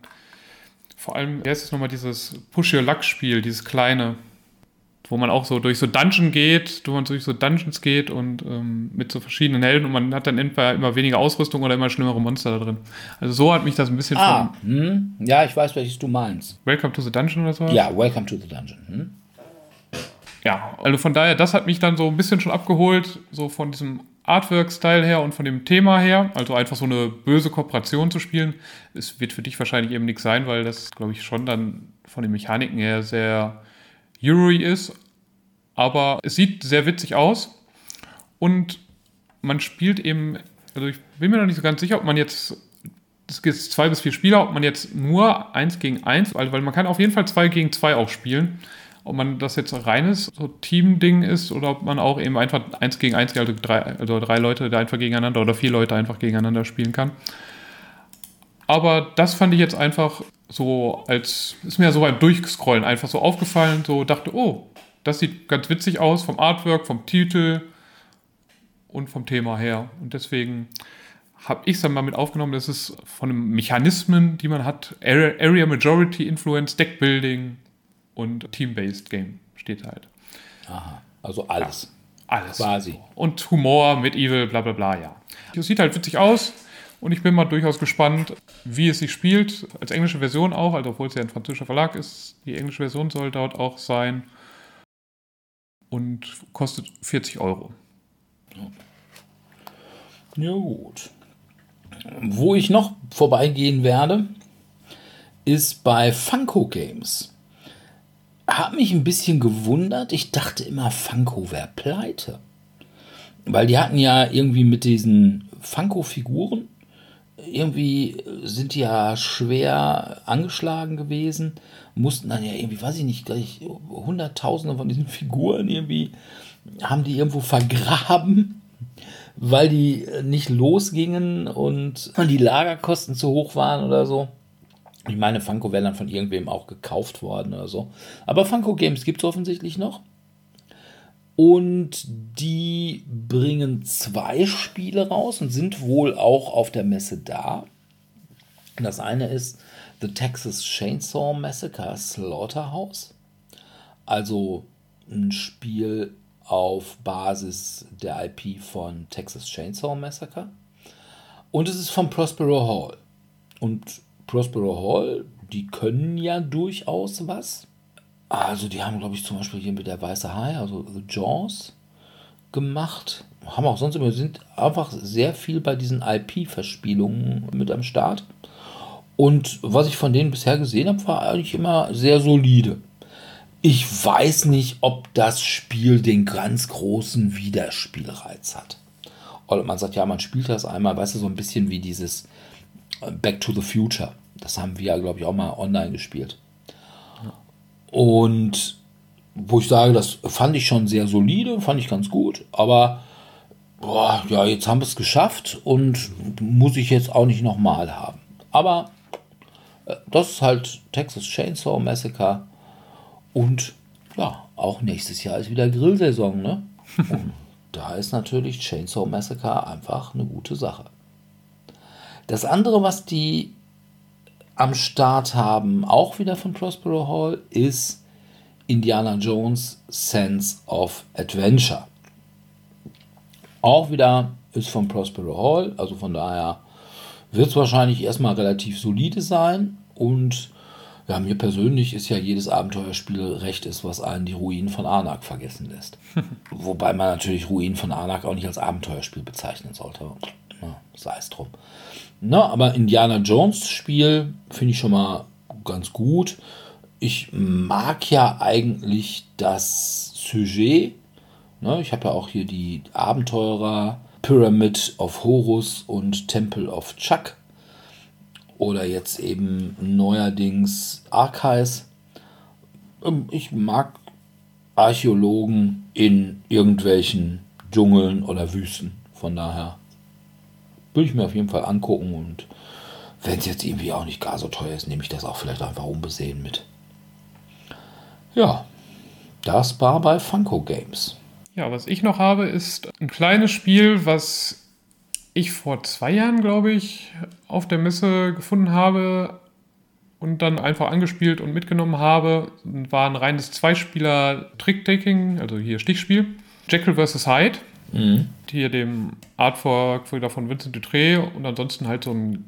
vor allem, erst ist nochmal dieses Push Your Luck Spiel, dieses kleine, wo man auch so durch so Dungeon geht, wo man durch so Dungeons geht und ähm, mit so verschiedenen Helden und man hat dann entweder immer weniger Ausrüstung oder immer schlimmere Monster da drin. Also so hat mich das ein bisschen ah, hm, Ja, ich weiß, welches du meinst. Welcome to the Dungeon oder so? Ja, Welcome to the Dungeon. Hm? Ja, also von daher, das hat mich dann so ein bisschen schon abgeholt, so von diesem Artwork-Style her und von dem Thema her. Also einfach so eine böse Kooperation zu spielen. Es wird für dich wahrscheinlich eben nichts sein, weil das, glaube ich, schon dann von den Mechaniken her sehr Yuri ist. Aber es sieht sehr witzig aus. Und man spielt eben, also ich bin mir noch nicht so ganz sicher, ob man jetzt, es gibt zwei bis vier Spieler, ob man jetzt nur eins gegen eins, weil, weil man kann auf jeden Fall zwei gegen zwei auch spielen. Ob man das jetzt reines so Team-Ding ist oder ob man auch eben einfach eins gegen eins, also drei, also drei Leute da einfach gegeneinander oder vier Leute einfach gegeneinander spielen kann. Aber das fand ich jetzt einfach so als, ist mir so beim Durchscrollen einfach so aufgefallen, so dachte, oh, das sieht ganz witzig aus vom Artwork, vom Titel und vom Thema her. Und deswegen habe ich es dann mal mit aufgenommen, dass es von den Mechanismen, die man hat, Area Majority Influence, Deckbuilding und Team-Based Game steht halt. Aha, also alles. Ja, alles. Quasi. Und Humor, Medieval, bla bla bla, ja. Es sieht halt witzig aus. Und ich bin mal durchaus gespannt, wie es sich spielt. Als englische Version auch, also obwohl es ja ein französischer Verlag ist. Die englische Version soll dort auch sein. Und kostet 40 Euro. Ja, gut. Wo ich noch vorbeigehen werde, ist bei Funko Games. Hat mich ein bisschen gewundert. Ich dachte immer, Funko wäre pleite. Weil die hatten ja irgendwie mit diesen Funko-Figuren irgendwie sind die ja schwer angeschlagen gewesen, mussten dann ja irgendwie, weiß ich nicht, gleich Hunderttausende von diesen Figuren irgendwie, haben die irgendwo vergraben, weil die nicht losgingen und die Lagerkosten zu hoch waren oder so. Ich meine, Funko wäre dann von irgendwem auch gekauft worden oder so. Aber Funko Games gibt es offensichtlich noch. Und die bringen zwei Spiele raus und sind wohl auch auf der Messe da. Das eine ist The Texas Chainsaw Massacre Slaughterhouse. Also ein Spiel auf Basis der IP von Texas Chainsaw Massacre. Und es ist von Prospero Hall. Und Prospero Hall, die können ja durchaus was. Also die haben, glaube ich, zum Beispiel hier mit der Weiße Hai, also The Jaws, gemacht. Haben auch sonst immer, sind einfach sehr viel bei diesen IP-Verspielungen mit am Start. Und was ich von denen bisher gesehen habe, war eigentlich immer sehr solide. Ich weiß nicht, ob das Spiel den ganz großen Wiederspielreiz hat. Oder man sagt, ja, man spielt das einmal, weißt du, so ein bisschen wie dieses Back to the Future. Das haben wir ja, glaube ich, auch mal online gespielt. Und wo ich sage, das fand ich schon sehr solide, fand ich ganz gut, aber boah, ja, jetzt haben wir es geschafft und muss ich jetzt auch nicht nochmal haben. Aber äh, das ist halt Texas Chainsaw Massacre und ja, auch nächstes Jahr ist wieder Grillsaison, ne? Und da ist natürlich Chainsaw Massacre einfach eine gute Sache. Das andere, was die am Start haben, auch wieder von Prospero Hall, ist Indiana Jones Sense of Adventure. Auch wieder ist von Prospero Hall, also von daher wird es wahrscheinlich erstmal relativ solide sein und ja, mir persönlich ist ja jedes Abenteuerspiel recht ist, was einen die Ruinen von Arnak vergessen lässt. Wobei man natürlich Ruinen von Arnak auch nicht als Abenteuerspiel bezeichnen sollte. Ja, sei es drum. Na, aber Indiana Jones Spiel finde ich schon mal ganz gut. Ich mag ja eigentlich das Sujet. Ne, ich habe ja auch hier die Abenteurer Pyramid of Horus und Temple of Chuck. Oder jetzt eben neuerdings Archives. Ähm, ich mag Archäologen in irgendwelchen Dschungeln oder Wüsten. Von daher würde ich mir auf jeden Fall angucken und wenn es jetzt irgendwie auch nicht gar so teuer ist, nehme ich das auch vielleicht einfach unbesehen mit. Ja, das war bei Funko Games. Ja, was ich noch habe, ist ein kleines Spiel, was ich vor zwei Jahren, glaube ich, auf der Messe gefunden habe und dann einfach angespielt und mitgenommen habe. War ein reines Zweispieler-Trick-Taking, also hier Stichspiel. Jekyll vs. Hyde. Mhm. Hier dem Artwork von Vincent Dutré und ansonsten halt so ein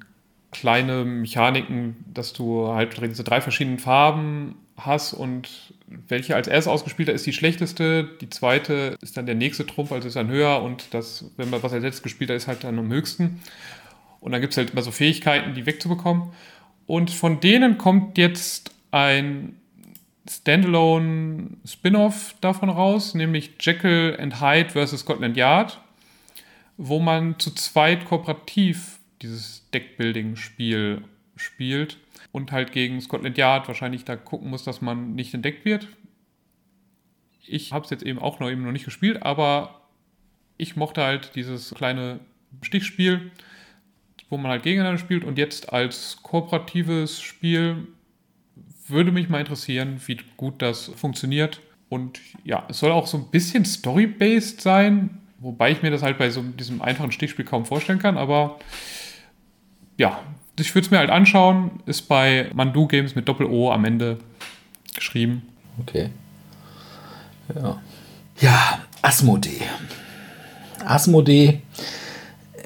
kleine Mechaniken, dass du halt diese drei verschiedenen Farben hast und welche als erstes ausgespielt ist die schlechteste, die zweite ist dann der nächste Trumpf, also ist dann höher und das, wenn man was als letztes gespielt hat, ist halt dann am höchsten. Und dann gibt es halt immer so Fähigkeiten, die wegzubekommen. Und von denen kommt jetzt ein Standalone Spin-off davon raus, nämlich Jekyll and Hyde vs. Scotland Yard, wo man zu zweit kooperativ dieses Deckbuilding-Spiel spielt und halt gegen Scotland Yard wahrscheinlich da gucken muss, dass man nicht entdeckt wird. Ich habe es jetzt eben auch noch eben noch nicht gespielt, aber ich mochte halt dieses kleine Stichspiel, wo man halt gegeneinander spielt und jetzt als kooperatives Spiel würde mich mal interessieren, wie gut das funktioniert. Und ja, es soll auch so ein bisschen story-based sein, wobei ich mir das halt bei so diesem einfachen Stichspiel kaum vorstellen kann, aber ja, ich würde es mir halt anschauen. Ist bei Mandu Games mit Doppel-O am Ende geschrieben. Okay. Ja. Ja, Asmodee. Asmodee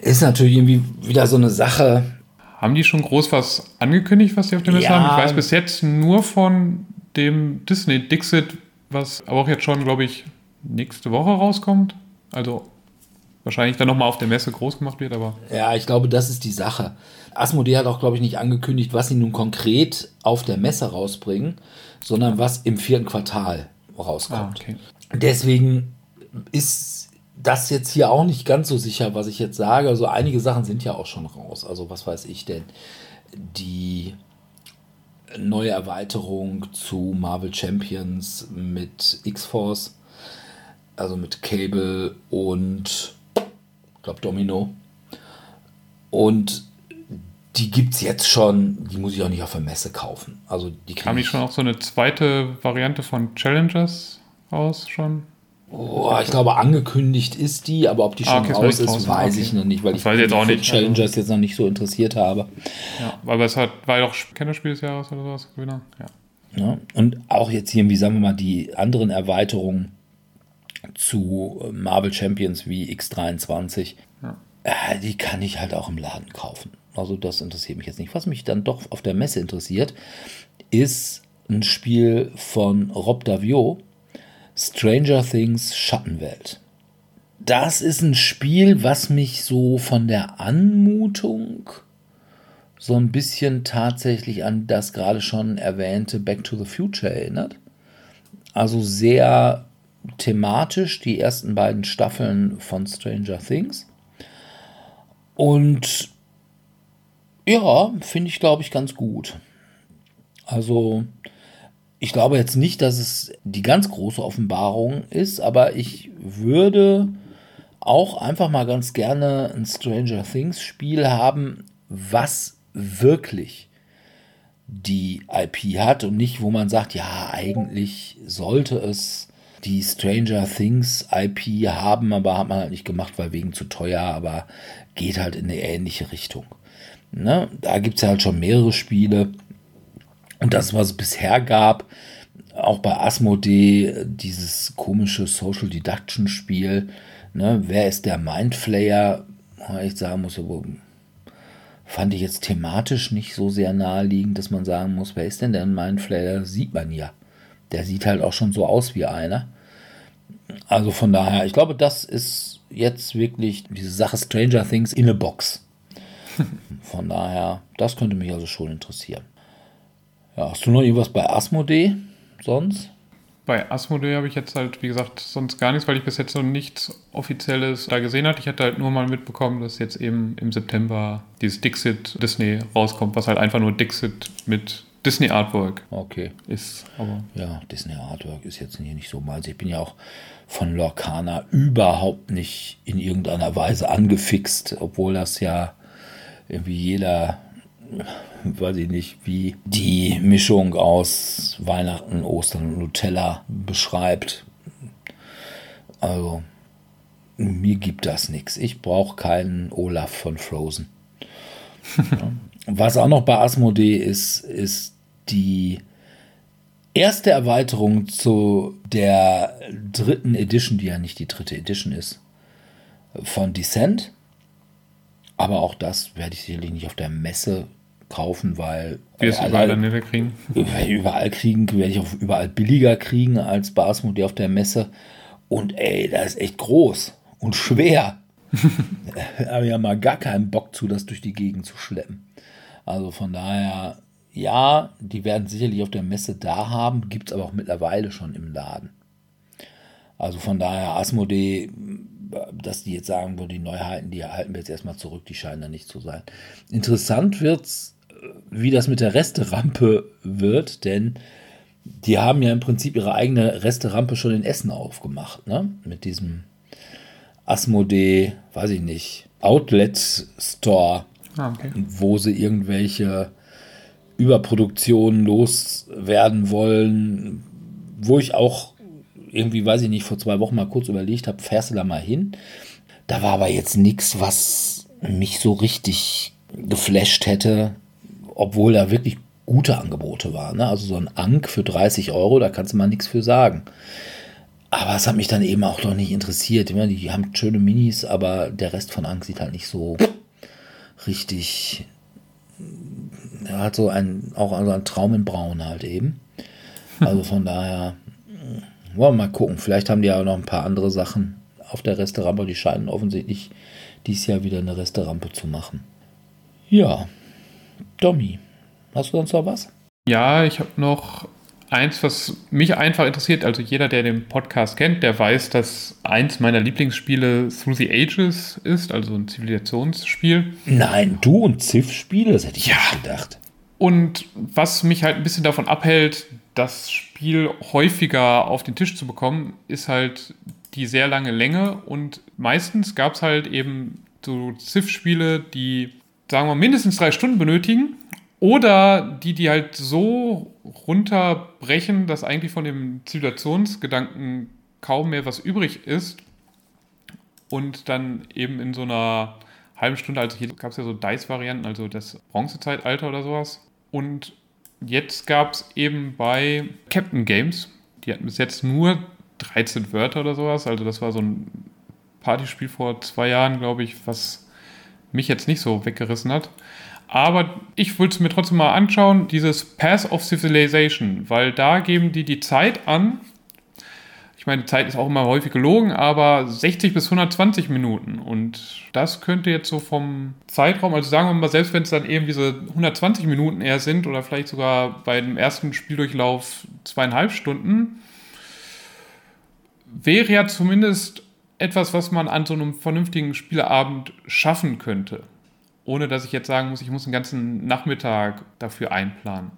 ist natürlich irgendwie wieder so eine Sache. Haben die schon groß was angekündigt, was sie auf dem Messe ja. haben? Ich weiß bis jetzt nur von dem Disney Dixit, was aber auch jetzt schon, glaube ich, nächste Woche rauskommt. Also wahrscheinlich dann nochmal auf der Messe groß gemacht wird, aber. Ja, ich glaube, das ist die Sache. Asmodee hat auch, glaube ich, nicht angekündigt, was sie nun konkret auf der Messe rausbringen, sondern was im vierten Quartal rauskommt. Ah, okay. Deswegen ist das jetzt hier auch nicht ganz so sicher, was ich jetzt sage. Also einige Sachen sind ja auch schon raus. Also was weiß ich denn? Die neue Erweiterung zu Marvel Champions mit X-Force, also mit Cable und ich glaube Domino. Und die gibt es jetzt schon, die muss ich auch nicht auf der Messe kaufen. Also die Kam nicht schon auch so eine zweite Variante von Challengers raus schon? Oh, ich glaube, angekündigt ist die, aber ob die schon ah, okay, raus ist, draußen. weiß okay. ich noch nicht, weil das ich weiß jetzt auch nicht. Challengers jetzt noch nicht so interessiert habe. Ja, aber es hat, war ja auch Kennerspiel des Jahres oder sowas, Gewinner. Ja. ja. Und auch jetzt hier, wie sagen wir mal, die anderen Erweiterungen zu Marvel Champions wie X23, ja. äh, die kann ich halt auch im Laden kaufen. Also das interessiert mich jetzt nicht. Was mich dann doch auf der Messe interessiert, ist ein Spiel von Rob Davio, Stranger Things Schattenwelt. Das ist ein Spiel, was mich so von der Anmutung so ein bisschen tatsächlich an das gerade schon erwähnte Back to the Future erinnert. Also sehr thematisch die ersten beiden Staffeln von Stranger Things. Und ja, finde ich, glaube ich, ganz gut. Also ich glaube jetzt nicht, dass es die ganz große Offenbarung ist, aber ich würde auch einfach mal ganz gerne ein Stranger Things Spiel haben, was wirklich die IP hat und nicht, wo man sagt, ja, eigentlich sollte es die Stranger Things IP haben, aber hat man halt nicht gemacht, weil wegen zu teuer, aber geht halt in eine ähnliche Richtung. Ne? Da gibt es ja halt schon mehrere Spiele. Und das, was es bisher gab, auch bei Asmodee, dieses komische Social Deduction Spiel, ne, wer ist der Mindflayer? Ich sagen muss, fand ich jetzt thematisch nicht so sehr naheliegend, dass man sagen muss, wer ist denn der Mindflayer? Sieht man ja. Der sieht halt auch schon so aus wie einer. Also von daher, ich glaube, das ist jetzt wirklich diese Sache Stranger Things in a Box. Von daher, das könnte mich also schon interessieren. Ja, hast du noch irgendwas bei Asmodee sonst? Bei Asmodee habe ich jetzt halt, wie gesagt, sonst gar nichts, weil ich bis jetzt noch nichts Offizielles da gesehen habe. Ich hatte halt nur mal mitbekommen, dass jetzt eben im September dieses Dixit Disney rauskommt, was halt einfach nur Dixit mit Disney Artwork okay. ist. Aber ja, Disney Artwork ist jetzt hier nicht so meins. Ich bin ja auch von Lorcana überhaupt nicht in irgendeiner Weise angefixt, obwohl das ja irgendwie jeder weiß ich nicht, wie die Mischung aus Weihnachten, Ostern und Nutella beschreibt. Also, mir gibt das nichts. Ich brauche keinen Olaf von Frozen. Was auch noch bei Asmodee ist, ist die erste Erweiterung zu der dritten Edition, die ja nicht die dritte Edition ist, von Descent. Aber auch das werde ich sicherlich nicht auf der Messe kaufen, weil wir es überall dann nicht kriegen. Überall kriegen, werde ich auch überall billiger kriegen als Basmodee auf der Messe. Und ey, das ist echt groß und schwer. habe ja mal gar keinen Bock zu, das durch die Gegend zu schleppen. Also von daher, ja, die werden sicherlich auf der Messe da haben, gibt es aber auch mittlerweile schon im Laden. Also von daher, Asmodee, dass die jetzt sagen, wo die Neuheiten, die halten wir jetzt erstmal zurück, die scheinen da nicht zu sein. Interessant wird es, wie das mit der Resterampe wird, denn die haben ja im Prinzip ihre eigene Resterampe schon in Essen aufgemacht, ne? Mit diesem Asmodee, weiß ich nicht, Outlet Store, ah, okay. wo sie irgendwelche Überproduktionen loswerden wollen, wo ich auch irgendwie, weiß ich nicht, vor zwei Wochen mal kurz überlegt habe, fährst du da mal hin? Da war aber jetzt nichts, was mich so richtig geflasht hätte, obwohl da wirklich gute Angebote waren. Ne? Also so ein Ank für 30 Euro, da kannst du mal nichts für sagen. Aber es hat mich dann eben auch noch nicht interessiert. Meine, die haben schöne Minis, aber der Rest von Angst sieht halt nicht so richtig. Er hat so ein, auch also ein Traum in Braun halt eben. Also von daher, wollen wir mal gucken. Vielleicht haben die ja noch ein paar andere Sachen auf der Resterampe. Die scheinen offensichtlich dieses Jahr wieder eine Resterampe zu machen. Ja, Domi, hast du sonst noch was? Ja, ich habe noch eins, was mich einfach interessiert, also jeder, der den Podcast kennt, der weiß, dass eins meiner Lieblingsspiele Through the Ages ist, also ein Zivilisationsspiel. Nein, du und Civ spiele, das hätte ich ja gedacht. Und was mich halt ein bisschen davon abhält, das Spiel häufiger auf den Tisch zu bekommen, ist halt die sehr lange Länge und meistens gab es halt eben so Civ-Spiele, die, sagen wir, mindestens drei Stunden benötigen oder die, die halt so runterbrechen, dass eigentlich von dem Zivilisationsgedanken kaum mehr was übrig ist. Und dann eben in so einer halben Stunde, also hier gab es ja so Dice-Varianten, also das Bronzezeitalter oder sowas. Und jetzt gab es eben bei Captain Games, die hatten bis jetzt nur 13 Wörter oder sowas. Also das war so ein Partyspiel vor zwei Jahren, glaube ich, was mich jetzt nicht so weggerissen hat. Aber ich wollte es mir trotzdem mal anschauen, dieses Path of Civilization, weil da geben die die Zeit an. Ich meine, Zeit ist auch immer häufig gelogen, aber 60 bis 120 Minuten. Und das könnte jetzt so vom Zeitraum, also sagen wir mal, selbst wenn es dann eben diese 120 Minuten eher sind oder vielleicht sogar bei dem ersten Spieldurchlauf zweieinhalb Stunden, wäre ja zumindest etwas, was man an so einem vernünftigen Spieleabend schaffen könnte ohne dass ich jetzt sagen muss, ich muss einen ganzen Nachmittag dafür einplanen.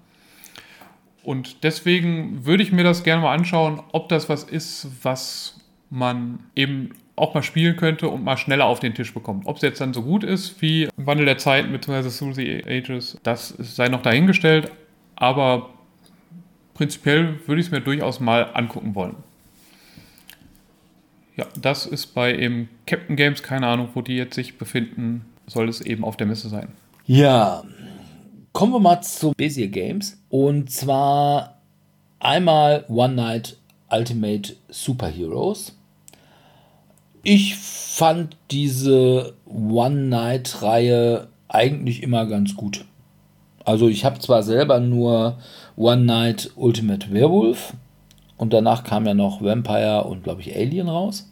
Und deswegen würde ich mir das gerne mal anschauen, ob das was ist, was man eben auch mal spielen könnte und mal schneller auf den Tisch bekommt. Ob es jetzt dann so gut ist wie Wandel der Zeiten bzw. The Ages, das sei noch dahingestellt, aber prinzipiell würde ich es mir durchaus mal angucken wollen. Ja, das ist bei eben Captain Games, keine Ahnung, wo die jetzt sich befinden, soll es eben auf der Messe sein. Ja, kommen wir mal zu Bezier Games. Und zwar einmal One Night Ultimate Superheroes. Ich fand diese One-Night-Reihe eigentlich immer ganz gut. Also ich habe zwar selber nur One Night Ultimate Werewolf und danach kam ja noch Vampire und glaube ich Alien raus.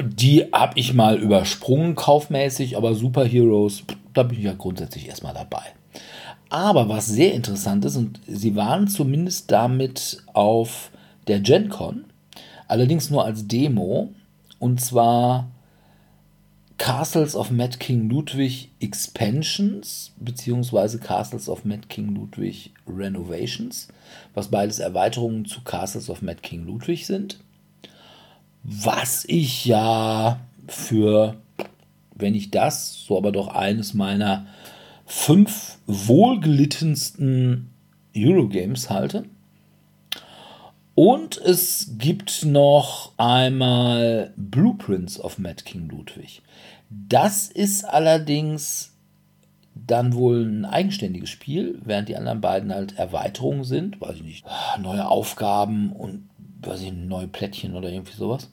Die habe ich mal übersprungen, kaufmäßig, aber Superheroes, da bin ich ja grundsätzlich erstmal dabei. Aber was sehr interessant ist, und sie waren zumindest damit auf der GenCon, allerdings nur als Demo, und zwar Castles of Mad King Ludwig Expansions beziehungsweise Castles of Mad King Ludwig Renovations, was beides Erweiterungen zu Castles of Mad King Ludwig sind was ich ja für wenn ich das, so aber doch eines meiner fünf wohlgelittensten Eurogames halte. Und es gibt noch einmal Blueprints of Mad King Ludwig. Das ist allerdings dann wohl ein eigenständiges Spiel, während die anderen beiden halt Erweiterungen sind, weiß ich nicht, neue Aufgaben und weiß ich, neue Plättchen oder irgendwie sowas.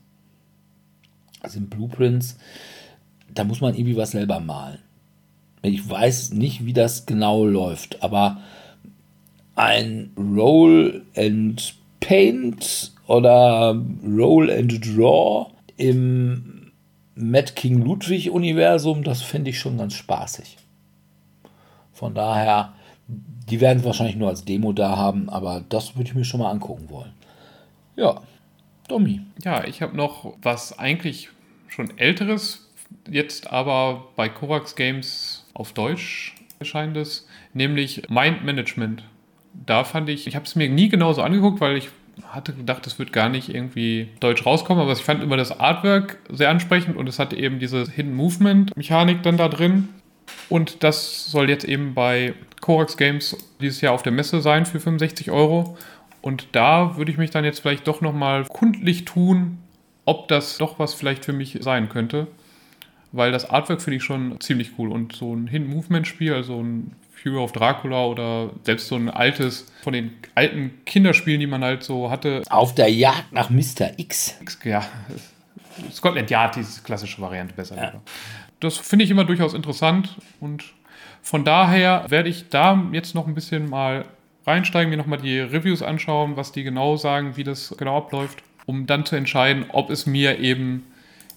Also in Blueprints, da muss man irgendwie was selber malen. Ich weiß nicht, wie das genau läuft, aber ein Roll and Paint oder Roll and Draw im Mad King Ludwig Universum, das finde ich schon ganz spaßig. Von daher, die werden es wahrscheinlich nur als Demo da haben, aber das würde ich mir schon mal angucken wollen. Ja, Domi. Ja, ich habe noch was eigentlich schon älteres, jetzt aber bei Kovacs Games auf Deutsch erscheinendes, nämlich Mind Management. Da fand ich, ich habe es mir nie genauso angeguckt, weil ich hatte gedacht, es wird gar nicht irgendwie deutsch rauskommen, aber ich fand immer das Artwork sehr ansprechend und es hatte eben diese Hidden Movement Mechanik dann da drin. Und das soll jetzt eben bei Korax Games dieses Jahr auf der Messe sein für 65 Euro. Und da würde ich mich dann jetzt vielleicht doch nochmal kundlich tun, ob das doch was vielleicht für mich sein könnte. Weil das Artwork finde ich schon ziemlich cool. Und so ein Hidden-Movement-Spiel, also ein Fury of Dracula oder selbst so ein altes, von den alten Kinderspielen, die man halt so hatte. Auf der Jagd nach Mr. X. Ja, Scotland Yard, diese klassische Variante besser. Ja das finde ich immer durchaus interessant und von daher werde ich da jetzt noch ein bisschen mal reinsteigen, mir nochmal die Reviews anschauen, was die genau sagen, wie das genau abläuft, um dann zu entscheiden, ob es mir eben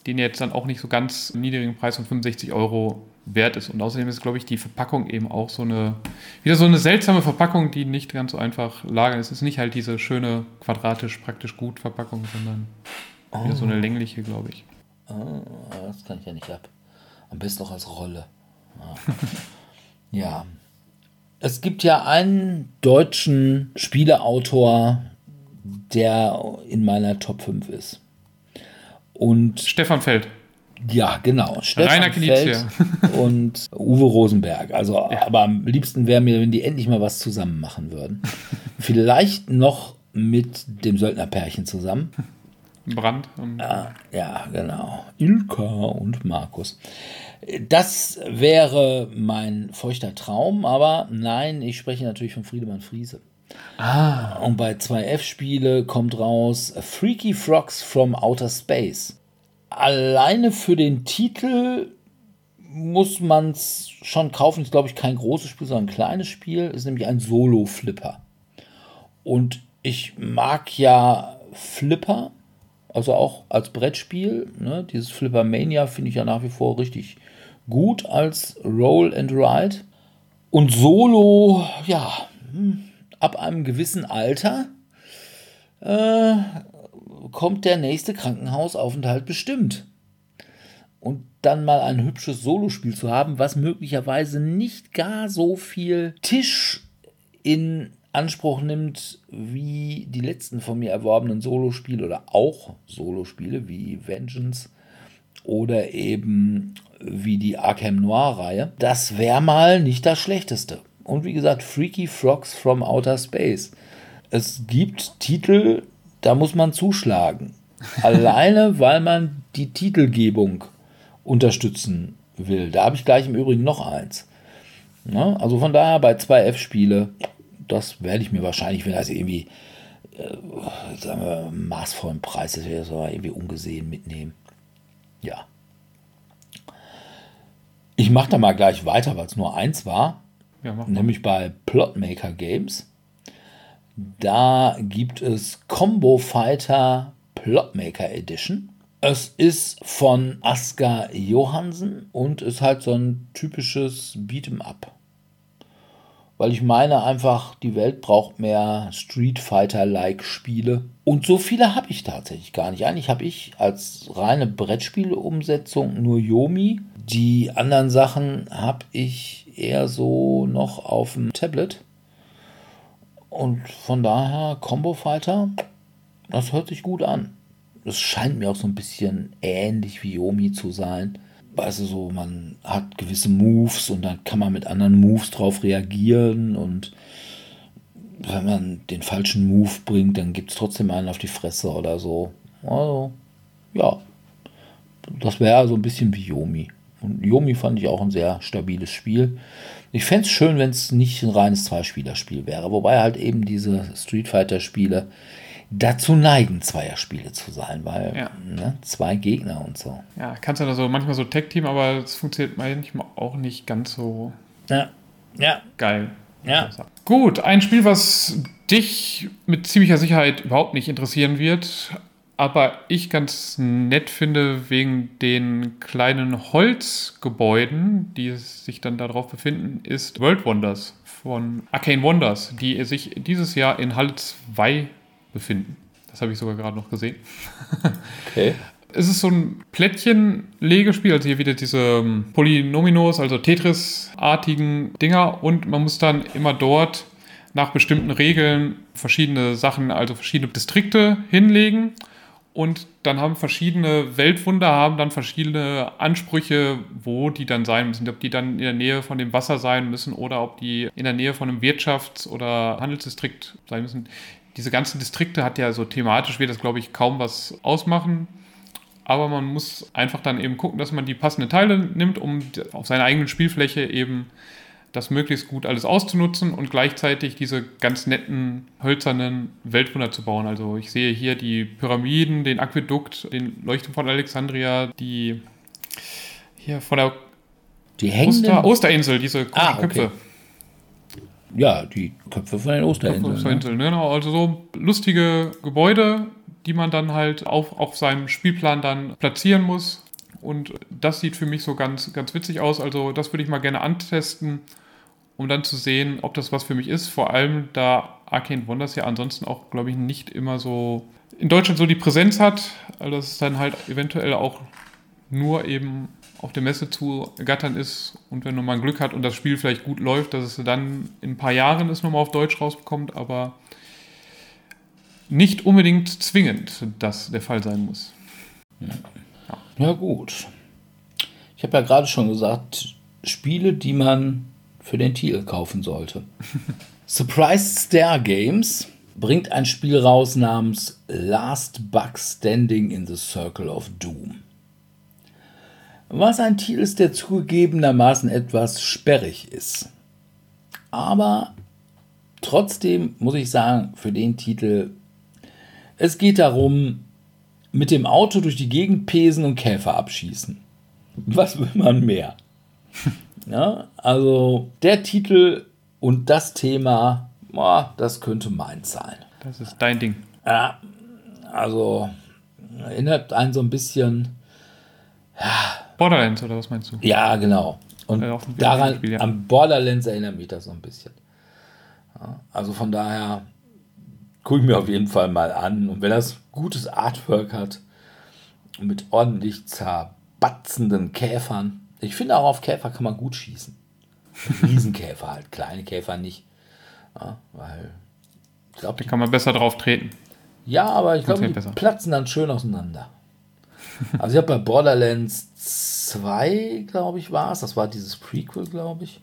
den jetzt dann auch nicht so ganz niedrigen Preis von 65 Euro wert ist. Und außerdem ist, glaube ich, die Verpackung eben auch so eine, wieder so eine seltsame Verpackung, die nicht ganz so einfach lagern. Es ist nicht halt diese schöne, quadratisch, praktisch gut Verpackung, sondern oh. wieder so eine längliche, glaube ich. Oh, das kann ich ja nicht ab. Am besten auch als Rolle. Ja. ja. Es gibt ja einen deutschen Spieleautor, der in meiner Top 5 ist. Und Stefan Feld. Ja, genau. Stefan Rainer Feld und Uwe Rosenberg. Also, ja. aber am liebsten wäre mir, wenn die endlich mal was zusammen machen würden. Vielleicht noch mit dem Söldnerpärchen zusammen. Brand. Ja, ja, genau. Ilka und Markus. Das wäre mein feuchter Traum, aber nein, ich spreche natürlich von Friedemann Friese. Ah. Und bei 2F-Spiele kommt raus Freaky Frogs from Outer Space. Alleine für den Titel muss man es schon kaufen. Ist, glaube ich, kein großes Spiel, sondern ein kleines Spiel. Ist nämlich ein Solo-Flipper. Und ich mag ja Flipper also auch als Brettspiel. Ne? Dieses Flipper Mania finde ich ja nach wie vor richtig gut als Roll and Ride. Und Solo, ja, hm, ab einem gewissen Alter äh, kommt der nächste Krankenhausaufenthalt bestimmt. Und dann mal ein hübsches Solospiel zu haben, was möglicherweise nicht gar so viel Tisch in Anspruch nimmt, wie die letzten von mir erworbenen Solospiele oder auch Solospiele wie Vengeance oder eben wie die Arkham Noir-Reihe, das wäre mal nicht das Schlechteste. Und wie gesagt, Freaky Frogs from Outer Space. Es gibt Titel, da muss man zuschlagen. Alleine, weil man die Titelgebung unterstützen will. Da habe ich gleich im Übrigen noch eins. Ja, also von daher bei 2F-Spiele das werde ich mir wahrscheinlich, wenn das irgendwie, äh, sagen wir, maßvollen Preis ist, werde ich das irgendwie ungesehen mitnehmen. Ja. Ich mache da mal gleich weiter, weil es nur eins war. Ja, nämlich bei Plotmaker Games. Da gibt es Combo Fighter Plotmaker Edition. Es ist von Aska Johansen und ist halt so ein typisches Beat'em Up weil ich meine einfach, die Welt braucht mehr Street Fighter-like Spiele. Und so viele habe ich tatsächlich gar nicht. Eigentlich habe ich als reine Brettspiele-Umsetzung nur Yomi. Die anderen Sachen habe ich eher so noch auf dem Tablet. Und von daher Combo Fighter, das hört sich gut an. Es scheint mir auch so ein bisschen ähnlich wie Yomi zu sein. weißt du, so, man hat gewisse Moves und dann kann man mit anderen Moves drauf reagieren und wenn man den falschen Move bringt, dann gibt es trotzdem einen auf die Fresse oder so. Also, ja. Das wäre so ein bisschen wie Yomi. Und Yomi fand ich auch ein sehr stabiles Spiel. Ich fände es schön, wenn es nicht ein reines Zwei-Spieler-Spiel wäre. Wobei halt eben diese Street Fighter-Spiele dazu neigen, Zweierspiele zu sein, weil ja. ne, zwei Gegner und so. Ja, kannst du da so manchmal so Tag-Team, aber es funktioniert manchmal auch nicht ganz so ja. Ja. geil. Ja. Gut, ein Spiel, was dich mit ziemlicher Sicherheit überhaupt nicht interessieren wird, aber ich ganz nett finde wegen den kleinen Holzgebäuden, die sich dann darauf befinden, ist World Wonders von Arcane Wonders, die sich dieses Jahr in Halle 2 befinden. Das habe ich sogar gerade noch gesehen. Okay. Es ist so ein Plättchen-Legespiel, also hier wieder diese ähm, Polynominos, also Tetris-artigen Dinger und man muss dann immer dort nach bestimmten Regeln verschiedene Sachen, also verschiedene Distrikte hinlegen und dann haben verschiedene Weltwunder haben dann verschiedene Ansprüche, wo die dann sein müssen. Ob die dann in der Nähe von dem Wasser sein müssen oder ob die in der Nähe von einem Wirtschafts- oder Handelsdistrikt sein müssen diese ganzen Distrikte hat ja so thematisch, wird das glaube ich kaum was ausmachen. Aber man muss einfach dann eben gucken, dass man die passenden Teile nimmt, um auf seiner eigenen Spielfläche eben das möglichst gut alles auszunutzen und gleichzeitig diese ganz netten hölzernen Weltwunder zu bauen. Also ich sehe hier die Pyramiden, den Aquädukt, den Leuchtturm von Alexandria, die hier von der die Oster, Osterinsel, diese ah, okay. Köpfe. Ja, die Köpfe von den Osterinseln. Osterinseln, ne? genau. Also so lustige Gebäude, die man dann halt auf, auf seinem Spielplan dann platzieren muss. Und das sieht für mich so ganz, ganz witzig aus. Also das würde ich mal gerne antesten, um dann zu sehen, ob das was für mich ist. Vor allem, da Arcane Wonders ja ansonsten auch, glaube ich, nicht immer so in Deutschland so die Präsenz hat. Also dass es dann halt eventuell auch nur eben auf der Messe zu gattern ist und wenn man Glück hat und das Spiel vielleicht gut läuft, dass es dann in ein paar Jahren es nochmal auf Deutsch rausbekommt, aber nicht unbedingt zwingend das der Fall sein muss. Ja, ja gut. Ich habe ja gerade schon gesagt, Spiele, die man für den Titel kaufen sollte. Surprise Star Games bringt ein Spiel raus namens Last Bug Standing in the Circle of Doom was ein Titel ist, der zugegebenermaßen etwas sperrig ist. Aber trotzdem muss ich sagen, für den Titel, es geht darum, mit dem Auto durch die Gegend pesen und Käfer abschießen. Was will man mehr? ja, also der Titel und das Thema, boah, das könnte meins sein. Das ist dein Ding. Ja, also erinnert einen so ein bisschen, ja, Borderlands oder was meinst du? Ja, genau. Und ja, daran, Spiel, ja. an Borderlands erinnert mich das so ein bisschen. Ja, also von daher gucke ich mir auf jeden Fall mal an. Und wenn das gutes Artwork hat, mit ordentlich zerbatzenden Käfern, ich finde auch auf Käfer kann man gut schießen. Riesenkäfer halt, kleine Käfer nicht. Ja, weil ich glaube, da kann man besser drauf treten. Ja, aber ich glaube, die besser. platzen dann schön auseinander. Also ich habe bei Borderlands 2, glaube ich, war es. Das war dieses Prequel, glaube ich.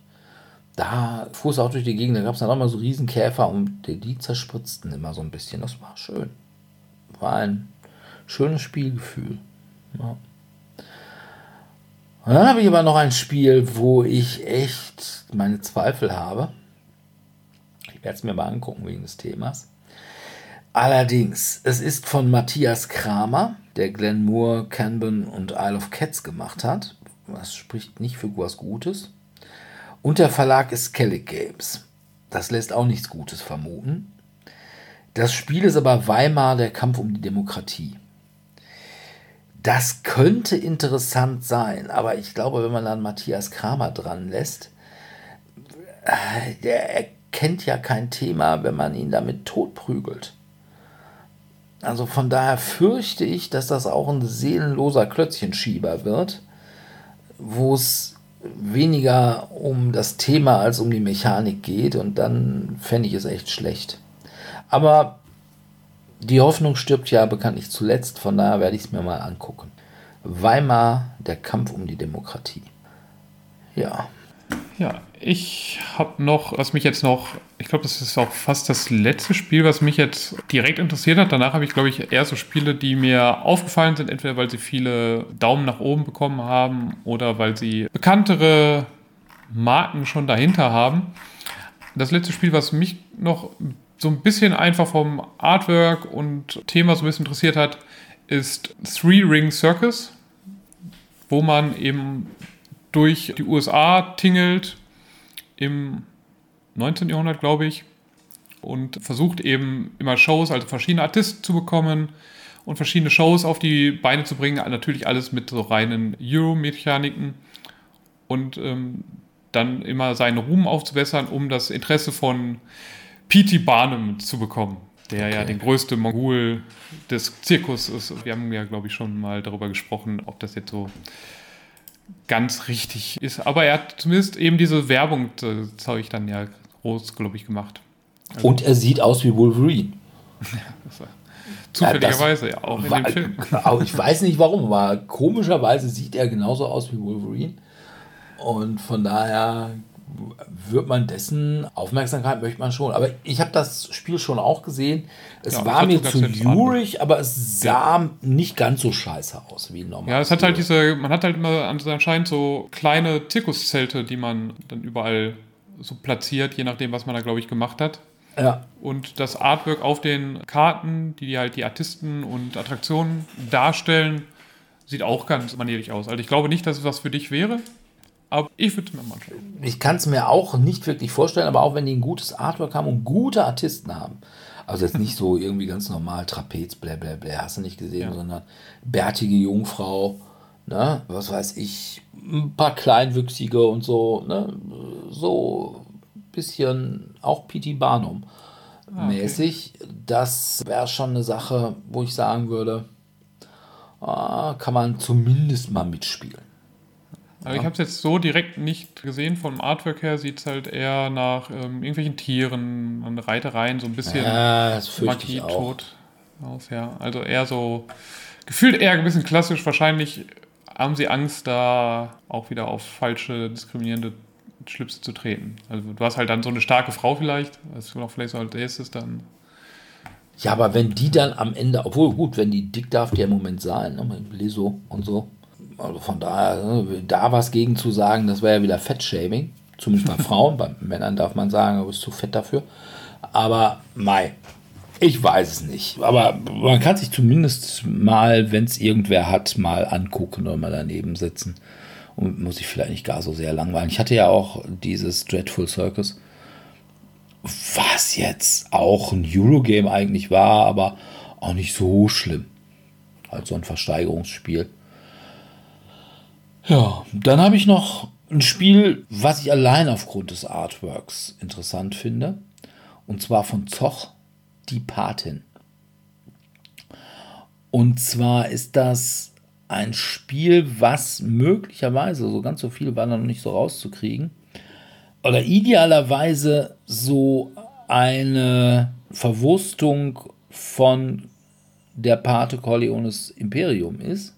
Da fuhr es auch durch die Gegend. Da gab es dann auch mal so Riesenkäfer und die, die zerspritzten immer so ein bisschen. Das war schön. War ein schönes Spielgefühl. Ja. Und dann habe ich aber noch ein Spiel, wo ich echt meine Zweifel habe. Ich werde es mir mal angucken wegen des Themas. Allerdings, es ist von Matthias Kramer der Glenn Moore, Canban und Isle of Cats gemacht hat. Das spricht nicht für was Gutes. Und der Verlag ist Kellic Games. Das lässt auch nichts Gutes vermuten. Das Spiel ist aber Weimar, der Kampf um die Demokratie. Das könnte interessant sein, aber ich glaube, wenn man dann Matthias Kramer dran lässt, äh, der erkennt ja kein Thema, wenn man ihn damit totprügelt. Also von daher fürchte ich, dass das auch ein seelenloser Klötzchenschieber wird, wo es weniger um das Thema als um die Mechanik geht und dann fände ich es echt schlecht. Aber die Hoffnung stirbt ja bekanntlich zuletzt, von daher werde ich es mir mal angucken. Weimar, der Kampf um die Demokratie. Ja. Ja, ich habe noch, was mich jetzt noch, ich glaube, das ist auch fast das letzte Spiel, was mich jetzt direkt interessiert hat. Danach habe ich, glaube ich, eher so Spiele, die mir aufgefallen sind, entweder weil sie viele Daumen nach oben bekommen haben oder weil sie bekanntere Marken schon dahinter haben. Das letzte Spiel, was mich noch so ein bisschen einfach vom Artwork und Thema so ein bisschen interessiert hat, ist Three Ring Circus, wo man eben durch die USA tingelt im 19. Jahrhundert, glaube ich, und versucht eben immer Shows, also verschiedene Artisten zu bekommen und verschiedene Shows auf die Beine zu bringen. Natürlich alles mit so reinen Euro-Mechaniken und ähm, dann immer seinen Ruhm aufzubessern, um das Interesse von P.T. Barnum zu bekommen, der okay. ja der größte Mongol des Zirkus ist. Wir haben ja, glaube ich, schon mal darüber gesprochen, ob das jetzt so ganz richtig ist. Aber er hat zumindest eben diese Werbung, das habe ich dann ja groß, glaube ich, gemacht. Also Und er sieht aus wie Wolverine. Zufälligerweise, ja, auch in war, dem Film. Ich weiß nicht warum, aber komischerweise sieht er genauso aus wie Wolverine. Und von daher wird man dessen Aufmerksamkeit möchte man schon. Aber ich habe das Spiel schon auch gesehen. Es ja, war mir zu jurig, aber es sah ja. nicht ganz so scheiße aus wie normal. Ja, es hat halt diese, man hat halt immer anscheinend so kleine Zirkuszelte, die man dann überall so platziert, je nachdem, was man da, glaube ich, gemacht hat. Ja. Und das Artwork auf den Karten, die halt die Artisten und Attraktionen darstellen, sieht auch ganz manierlich aus. Also ich glaube nicht, dass es was für dich wäre. Aber ich würde es mir mal anschauen. Ich kann es mir auch nicht wirklich vorstellen, aber auch wenn die ein gutes Artwork haben und gute Artisten haben. Also jetzt nicht so irgendwie ganz normal Trapez, bla bla bla, hast du nicht gesehen, ja. sondern bärtige Jungfrau, ne, was weiß ich, ein paar Kleinwüchsige und so, ne, so ein bisschen auch P.T. Barnum ah, mäßig. Okay. Das wäre schon eine Sache, wo ich sagen würde, ah, kann man zumindest mal mitspielen. Also ich habe es jetzt so direkt nicht gesehen. Vom Artwork her sieht es halt eher nach ähm, irgendwelchen Tieren und Reitereien, so ein bisschen ja, Magie tot aus. Ja. Also eher so, gefühlt eher ein bisschen klassisch. Wahrscheinlich haben sie Angst, da auch wieder auf falsche, diskriminierende Schlipse zu treten. Also du hast halt dann so eine starke Frau vielleicht, das ist vielleicht so als erstes dann. Ja, aber wenn die dann am Ende, obwohl gut, wenn die dick darf die im Moment sein, ne, mit Liso und so. Also von daher, ne, da was gegen zu sagen, das wäre ja wieder Fettshaming. Zumindest bei Frauen, bei Männern darf man sagen, du bist zu fett dafür. Aber Mai, ich weiß es nicht. Aber man kann sich zumindest mal, wenn es irgendwer hat, mal angucken oder mal daneben sitzen. Und muss sich vielleicht nicht gar so sehr langweilen. Ich hatte ja auch dieses Dreadful Circus, was jetzt auch ein Eurogame eigentlich war, aber auch nicht so schlimm. Halt so ein Versteigerungsspiel. Ja, dann habe ich noch ein Spiel, was ich allein aufgrund des Artworks interessant finde. Und zwar von Zoch, die Patin. Und zwar ist das ein Spiel, was möglicherweise, so ganz so viel war noch nicht so rauszukriegen, oder idealerweise so eine Verwurstung von der Pate Corleones Imperium ist,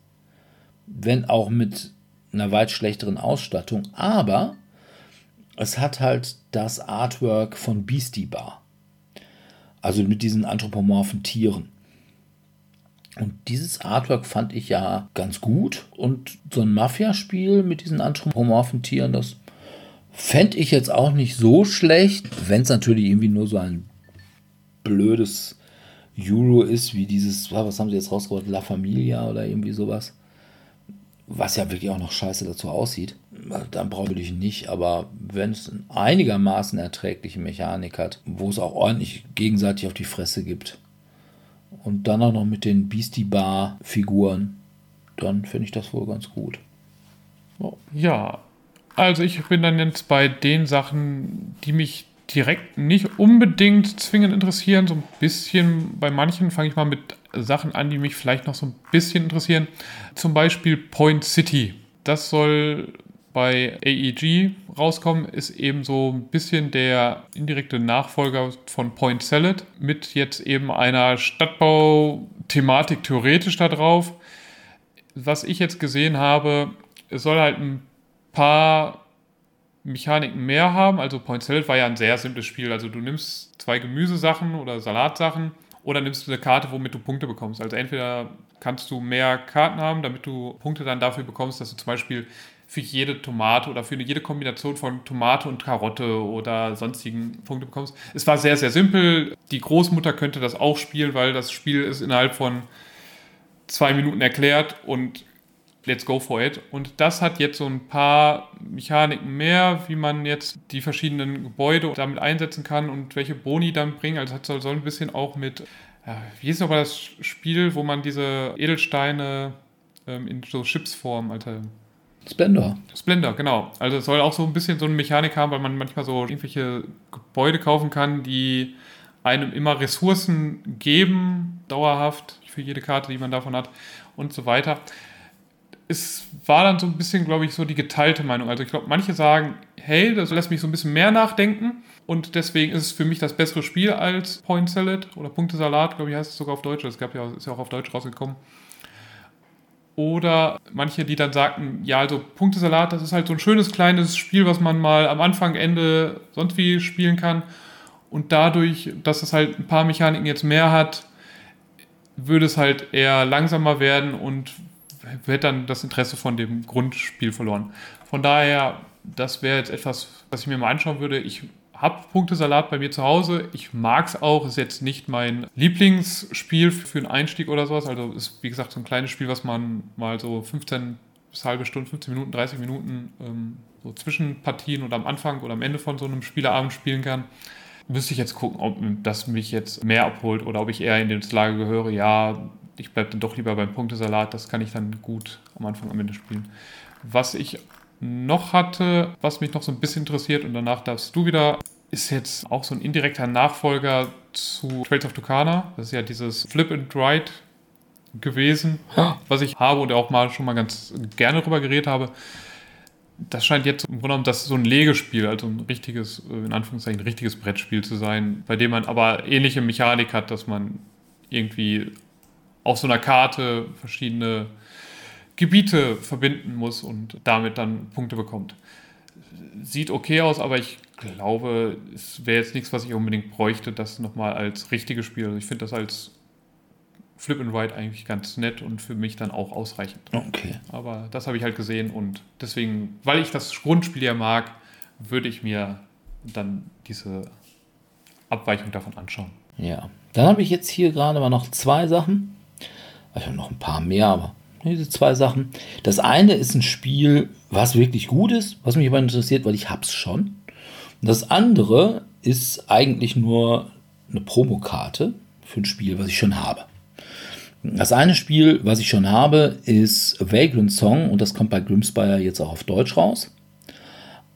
wenn auch mit einer weit schlechteren Ausstattung, aber es hat halt das Artwork von Beastie Bar. Also mit diesen anthropomorphen Tieren. Und dieses Artwork fand ich ja ganz gut. Und so ein Mafia-Spiel mit diesen anthropomorphen Tieren, das fände ich jetzt auch nicht so schlecht, wenn es natürlich irgendwie nur so ein blödes Euro ist, wie dieses, was haben sie jetzt rausgebracht, La Familia oder irgendwie sowas was ja wirklich auch noch scheiße dazu aussieht, dann brauche ich nicht. Aber wenn es einigermaßen erträgliche Mechanik hat, wo es auch ordentlich gegenseitig auf die Fresse gibt und dann auch noch mit den Beastie Bar Figuren, dann finde ich das wohl ganz gut. Oh. Ja, also ich bin dann jetzt bei den Sachen, die mich direkt nicht unbedingt zwingend interessieren. So ein bisschen, bei manchen fange ich mal mit Sachen an, die mich vielleicht noch so ein bisschen interessieren. Zum Beispiel Point City. Das soll bei AEG rauskommen, ist eben so ein bisschen der indirekte Nachfolger von Point Salad mit jetzt eben einer Stadtbau-Thematik theoretisch da drauf. was ich jetzt gesehen habe, es soll halt ein paar Mechaniken mehr haben. Also Point Salad war ja ein sehr simples Spiel. Also du nimmst zwei Gemüsesachen oder Salatsachen oder nimmst du eine Karte, womit du Punkte bekommst. Also entweder kannst du mehr Karten haben, damit du Punkte dann dafür bekommst, dass du zum Beispiel für jede Tomate oder für jede Kombination von Tomate und Karotte oder sonstigen Punkte bekommst. Es war sehr, sehr simpel. Die Großmutter könnte das auch spielen, weil das Spiel ist innerhalb von zwei Minuten erklärt und let's go for it. Und das hat jetzt so ein paar Mechaniken mehr, wie man jetzt die verschiedenen Gebäude damit einsetzen kann und welche Boni dann bringen. Also es soll ein bisschen auch mit, wie ist aber das Spiel, wo man diese Edelsteine ähm, in so Chipsform, Alter. Splendor. Splendor, genau. Also es soll auch so ein bisschen so eine Mechanik haben, weil man manchmal so irgendwelche Gebäude kaufen kann, die einem immer Ressourcen geben, dauerhaft, für jede Karte, die man davon hat und so weiter es war dann so ein bisschen, glaube ich, so die geteilte Meinung. Also ich glaube, manche sagen, hey, das lässt mich so ein bisschen mehr nachdenken und deswegen ist es für mich das bessere Spiel als Point Salad oder Punktesalat, glaube ich, heißt es sogar auf Deutsch. Das gab ja, ist ja auch auf Deutsch rausgekommen. Oder manche, die dann sagten, ja, also Punktesalat, das ist halt so ein schönes kleines Spiel, was man mal am Anfang, Ende sonst wie spielen kann. Und dadurch, dass es halt ein paar Mechaniken jetzt mehr hat, würde es halt eher langsamer werden und wird dann das Interesse von dem Grundspiel verloren. Von daher, das wäre jetzt etwas, was ich mir mal anschauen würde. Ich habe Punktesalat bei mir zu Hause. Ich mag es auch. Ist jetzt nicht mein Lieblingsspiel für einen Einstieg oder sowas. Also ist, wie gesagt, so ein kleines Spiel, was man mal so 15 bis halbe Stunde, 15 Minuten, 30 Minuten ähm, so zwischen Partien oder am Anfang oder am Ende von so einem Spieleabend spielen kann. Müsste ich jetzt gucken, ob das mich jetzt mehr abholt oder ob ich eher in das Lager gehöre, ja, ich bleibe dann doch lieber beim Punktesalat. Das kann ich dann gut am Anfang, am Ende spielen. Was ich noch hatte, was mich noch so ein bisschen interessiert und danach darfst du wieder, ist jetzt auch so ein indirekter Nachfolger zu Trails of Tucana. Das ist ja dieses Flip and Ride gewesen, was ich habe und auch mal schon mal ganz gerne drüber geredet habe. Das scheint jetzt im Grunde genommen das so ein Legespiel, also ein richtiges, in Anführungszeichen, ein richtiges Brettspiel zu sein, bei dem man aber ähnliche Mechanik hat, dass man irgendwie auf so einer Karte verschiedene Gebiete verbinden muss und damit dann Punkte bekommt. Sieht okay aus, aber ich glaube, es wäre jetzt nichts, was ich unbedingt bräuchte, das nochmal als richtiges Spiel. Also ich finde das als Flip and Ride eigentlich ganz nett und für mich dann auch ausreichend. Okay. Aber das habe ich halt gesehen und deswegen, weil ich das Grundspiel ja mag, würde ich mir dann diese Abweichung davon anschauen. Ja, dann habe ich jetzt hier gerade mal noch zwei Sachen also noch ein paar mehr, aber diese zwei Sachen. Das eine ist ein Spiel, was wirklich gut ist, was mich aber interessiert, weil ich hab's schon. Und das andere ist eigentlich nur eine Promokarte für ein Spiel, was ich schon habe. Das eine Spiel, was ich schon habe, ist Vagrant Song und das kommt bei Grimspire jetzt auch auf Deutsch raus.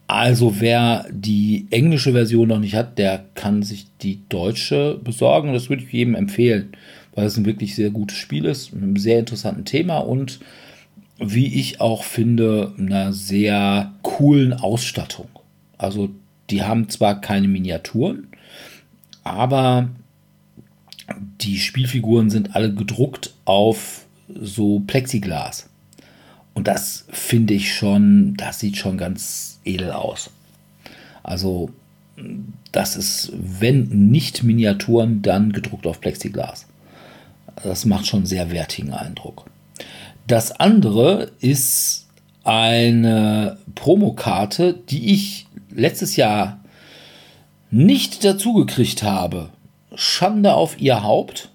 Also wer die englische Version noch nicht hat, der kann sich die deutsche besorgen. Das würde ich jedem empfehlen weil es ein wirklich sehr gutes Spiel ist, mit einem sehr interessanten Thema und wie ich auch finde, einer sehr coolen Ausstattung. Also die haben zwar keine Miniaturen, aber die Spielfiguren sind alle gedruckt auf so Plexiglas. Und das finde ich schon, das sieht schon ganz edel aus. Also das ist, wenn nicht Miniaturen, dann gedruckt auf Plexiglas. Das macht schon einen sehr wertigen Eindruck. Das andere ist eine Promokarte, die ich letztes Jahr nicht dazu gekriegt habe. Schande auf ihr Haupt.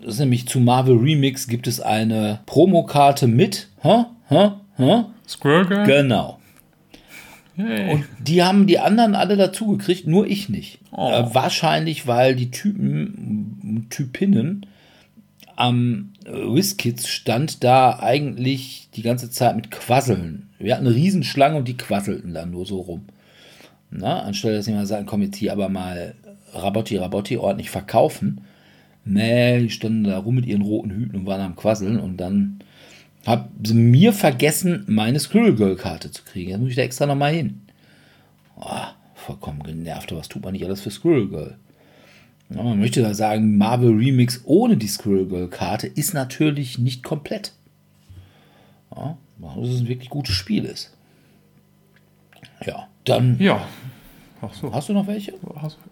Das ist nämlich zu Marvel Remix gibt es eine Promokarte mit. Hä? Hä? Hä? Squirrel Girl? Genau. Hey. Und die haben die anderen alle dazu gekriegt, nur ich nicht. Oh. Äh, wahrscheinlich, weil die Typen, Typinnen am WizKids stand da eigentlich die ganze Zeit mit Quasseln. Wir hatten eine Riesenschlange und die quasselten dann nur so rum. Na, anstelle dass jemand sagen, komm jetzt hier aber mal Rabotti, Rabotti ordentlich verkaufen. Nee, die standen da rum mit ihren roten Hüten und waren am Quasseln und dann sie mir vergessen, meine Squirrel Girl Karte zu kriegen. Jetzt muss ich da extra nochmal hin. Oh, vollkommen genervt, was tut man nicht alles für Squirrel Girl? Ja, man möchte da sagen, Marvel Remix ohne die Squirrel Girl Karte ist natürlich nicht komplett. Ja, dass es ein wirklich gutes Spiel ist. Ja, dann. Ja. Ach so. Hast du noch welche?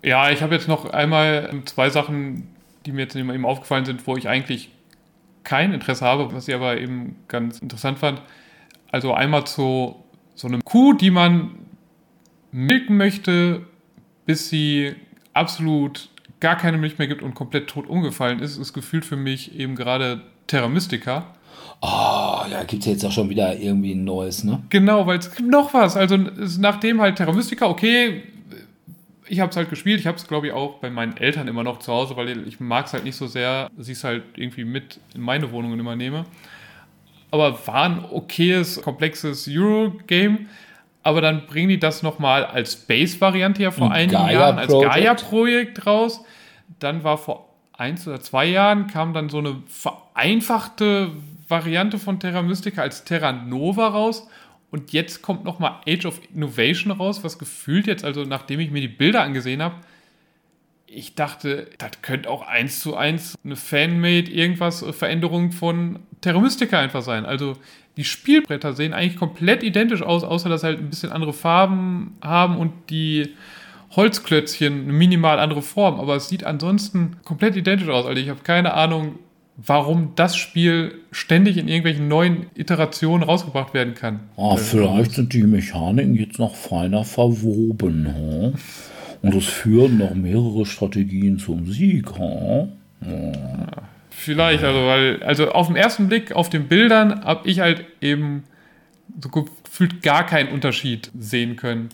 Ja, ich habe jetzt noch einmal zwei Sachen, die mir jetzt eben aufgefallen sind, wo ich eigentlich kein Interesse habe, was ich aber eben ganz interessant fand. Also einmal zu so einem Kuh, die man milken möchte, bis sie absolut gar keine Milch mehr gibt und komplett tot umgefallen ist, ist gefühlt für mich eben gerade Terra Mystica. Oh, ja, gibt es jetzt auch schon wieder irgendwie ein neues, ne? Genau, weil es gibt noch was. Also nachdem halt Terra Mystica, okay, ich habe es halt gespielt. Ich habe es, glaube ich, auch bei meinen Eltern immer noch zu Hause, weil ich mag es halt nicht so sehr, dass ich es halt irgendwie mit in meine Wohnungen immer nehme. Aber war ein okayes, komplexes Euro-Game. Aber dann bringen die das nochmal als Base-Variante ja vor ein einigen Gaia Jahren, als Gaia-Projekt raus. Dann war vor eins oder zwei Jahren kam dann so eine vereinfachte Variante von Terra Mystica als Terra Nova raus. Und jetzt kommt nochmal Age of Innovation raus, was gefühlt jetzt, also nachdem ich mir die Bilder angesehen habe, ich dachte, das könnte auch eins zu eins eine Fanmade irgendwas äh, Veränderung von Terra Mystica einfach sein. Also die Spielbretter sehen eigentlich komplett identisch aus, außer dass halt ein bisschen andere Farben haben und die Holzklötzchen eine minimal andere Form. Aber es sieht ansonsten komplett identisch aus. Also ich habe keine Ahnung, warum das Spiel ständig in irgendwelchen neuen Iterationen rausgebracht werden kann. Ah, vielleicht sind die Mechaniken jetzt noch feiner verwoben. Hm? Und es führen noch mehrere Strategien zum Sieg. Hm? Ja. Vielleicht, also weil, also auf den ersten Blick auf den Bildern habe ich halt eben so gefühlt gar keinen Unterschied sehen können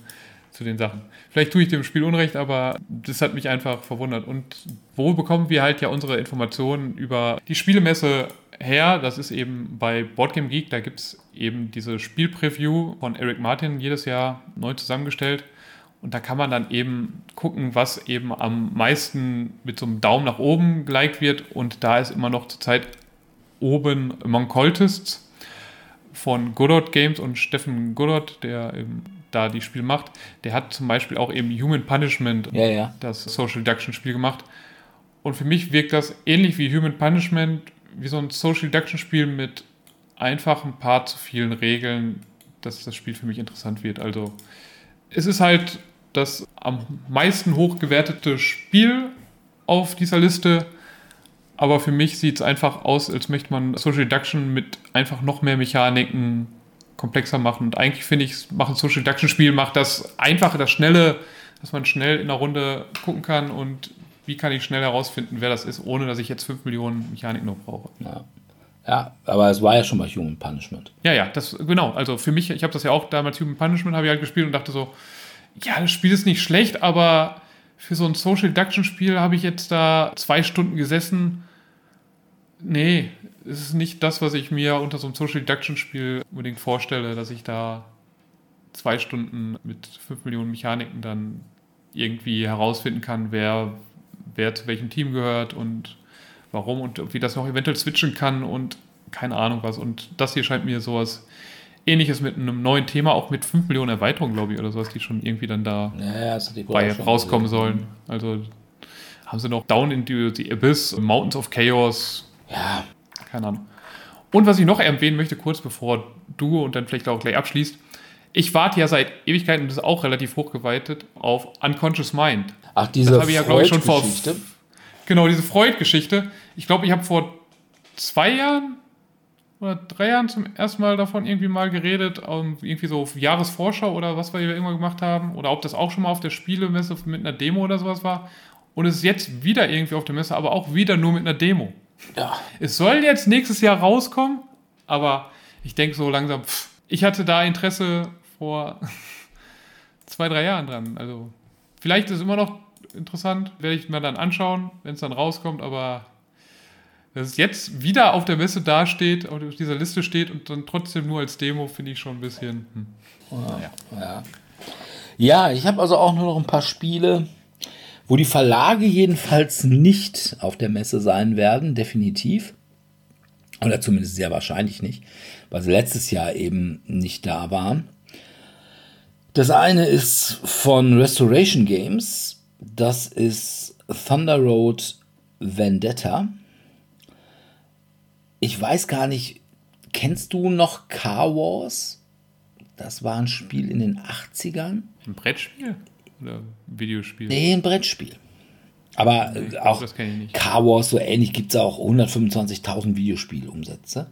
zu den Sachen. Vielleicht tue ich dem Spiel Unrecht, aber das hat mich einfach verwundert. Und wo bekommen wir halt ja unsere Informationen über die Spielemesse her? Das ist eben bei Boardgame Geek, da gibt es eben diese Spielpreview von Eric Martin jedes Jahr neu zusammengestellt. Und da kann man dann eben gucken, was eben am meisten mit so einem Daumen nach oben geliked wird. Und da ist immer noch zurzeit oben Among Cultists von Goddard Games und Steffen Goddard, der eben da die Spiel macht, der hat zum Beispiel auch eben Human Punishment, ja, ja. das Social Deduction Spiel gemacht. Und für mich wirkt das ähnlich wie Human Punishment, wie so ein Social Deduction Spiel mit einfach ein paar zu vielen Regeln, dass das Spiel für mich interessant wird. Also es ist halt das am meisten hochgewertete Spiel auf dieser Liste. Aber für mich sieht es einfach aus, als möchte man Social Deduction mit einfach noch mehr Mechaniken komplexer machen. Und eigentlich finde ich, macht ein Social Deduction Spiel, macht das einfache, das schnelle, dass man schnell in der Runde gucken kann und wie kann ich schnell herausfinden, wer das ist, ohne dass ich jetzt 5 Millionen Mechaniken noch brauche. Ja. ja, aber es war ja schon mal Human Punishment. Ja, ja, das genau. Also für mich, ich habe das ja auch damals Human Punishment habe ich halt gespielt und dachte so, ja, das Spiel ist nicht schlecht, aber für so ein Social Deduction Spiel habe ich jetzt da zwei Stunden gesessen. Nee, es ist nicht das, was ich mir unter so einem Social Deduction Spiel unbedingt vorstelle, dass ich da zwei Stunden mit fünf Millionen Mechaniken dann irgendwie herausfinden kann, wer, wer zu welchem Team gehört und warum und wie das noch eventuell switchen kann und keine Ahnung was. Und das hier scheint mir sowas ähnliches mit einem neuen Thema, auch mit 5 Millionen Erweiterungen, glaube ich, oder sowas, die schon irgendwie dann da ja, bei rauskommen sollen. Also haben sie noch Down in the, the Abyss, Mountains of Chaos. Ja, keine Ahnung. Und was ich noch erwähnen möchte, kurz bevor du und dann vielleicht auch gleich abschließt, ich warte ja seit Ewigkeiten, und das ist auch relativ hochgeweitet, auf Unconscious Mind. Ach, diese das habe ich ja, glaube ich, schon vor. Genau, diese Freud-Geschichte. Ich glaube, ich habe vor zwei Jahren oder drei Jahren zum ersten Mal davon irgendwie mal geredet, irgendwie so Jahresvorschau oder was wir irgendwann gemacht haben, oder ob das auch schon mal auf der Spielemesse mit einer Demo oder sowas war. Und es ist jetzt wieder irgendwie auf der Messe, aber auch wieder nur mit einer Demo. Ja. Es soll jetzt nächstes Jahr rauskommen, aber ich denke so langsam, pff, ich hatte da Interesse vor zwei, drei Jahren dran. Also vielleicht ist es immer noch interessant, werde ich mir dann anschauen, wenn es dann rauskommt, aber dass es jetzt wieder auf der Messe dasteht, auf dieser Liste steht und dann trotzdem nur als Demo, finde ich schon ein bisschen. Hm. Ja, ja. ja, ich habe also auch nur noch ein paar Spiele, wo die Verlage jedenfalls nicht auf der Messe sein werden, definitiv. Oder zumindest sehr wahrscheinlich nicht, weil sie letztes Jahr eben nicht da waren. Das eine ist von Restoration Games. Das ist Thunder Road Vendetta. Ich weiß gar nicht, kennst du noch Car Wars? Das war ein Spiel in den 80ern. Ein Brettspiel? Oder Videospiel? Nee, ein Brettspiel. Aber Nee, äh, glaub, auch. Car Wars, so ähnlich, gibt es auch 125.000 Videospielumsätze.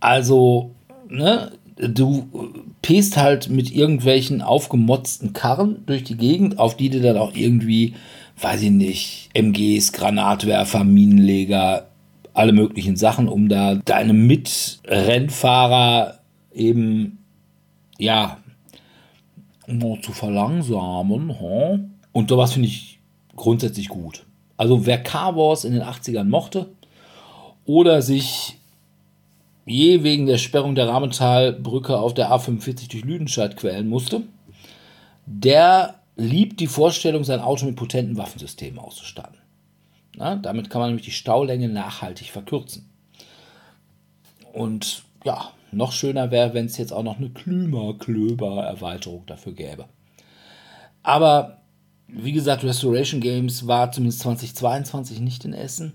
Also, ne, du äh, pest halt mit irgendwelchen aufgemotzten Karren durch die Gegend, auf die du dann auch irgendwie, weiß ich nicht, MGs, Granatwerfer, Minenleger, alle möglichen Sachen, um da deine Mitrennfahrer eben, ja, noch zu verlangsamen. Hm? Und sowas finde ich grundsätzlich gut. Also wer Car Wars in den 80ern mochte oder sich je wegen der Sperrung der Rahmentalbrücke auf der A45 durch Lüdenscheid quälen musste, der liebt die Vorstellung, sein Auto mit potenten Waffensystemen auszustatten. Na, damit kann man nämlich die Staulänge nachhaltig verkürzen. Und ja, noch schöner wäre, wenn es jetzt auch noch eine Klimaklöber-Erweiterung dafür gäbe. Aber wie gesagt, Restoration Games war zumindest 2022 nicht in Essen.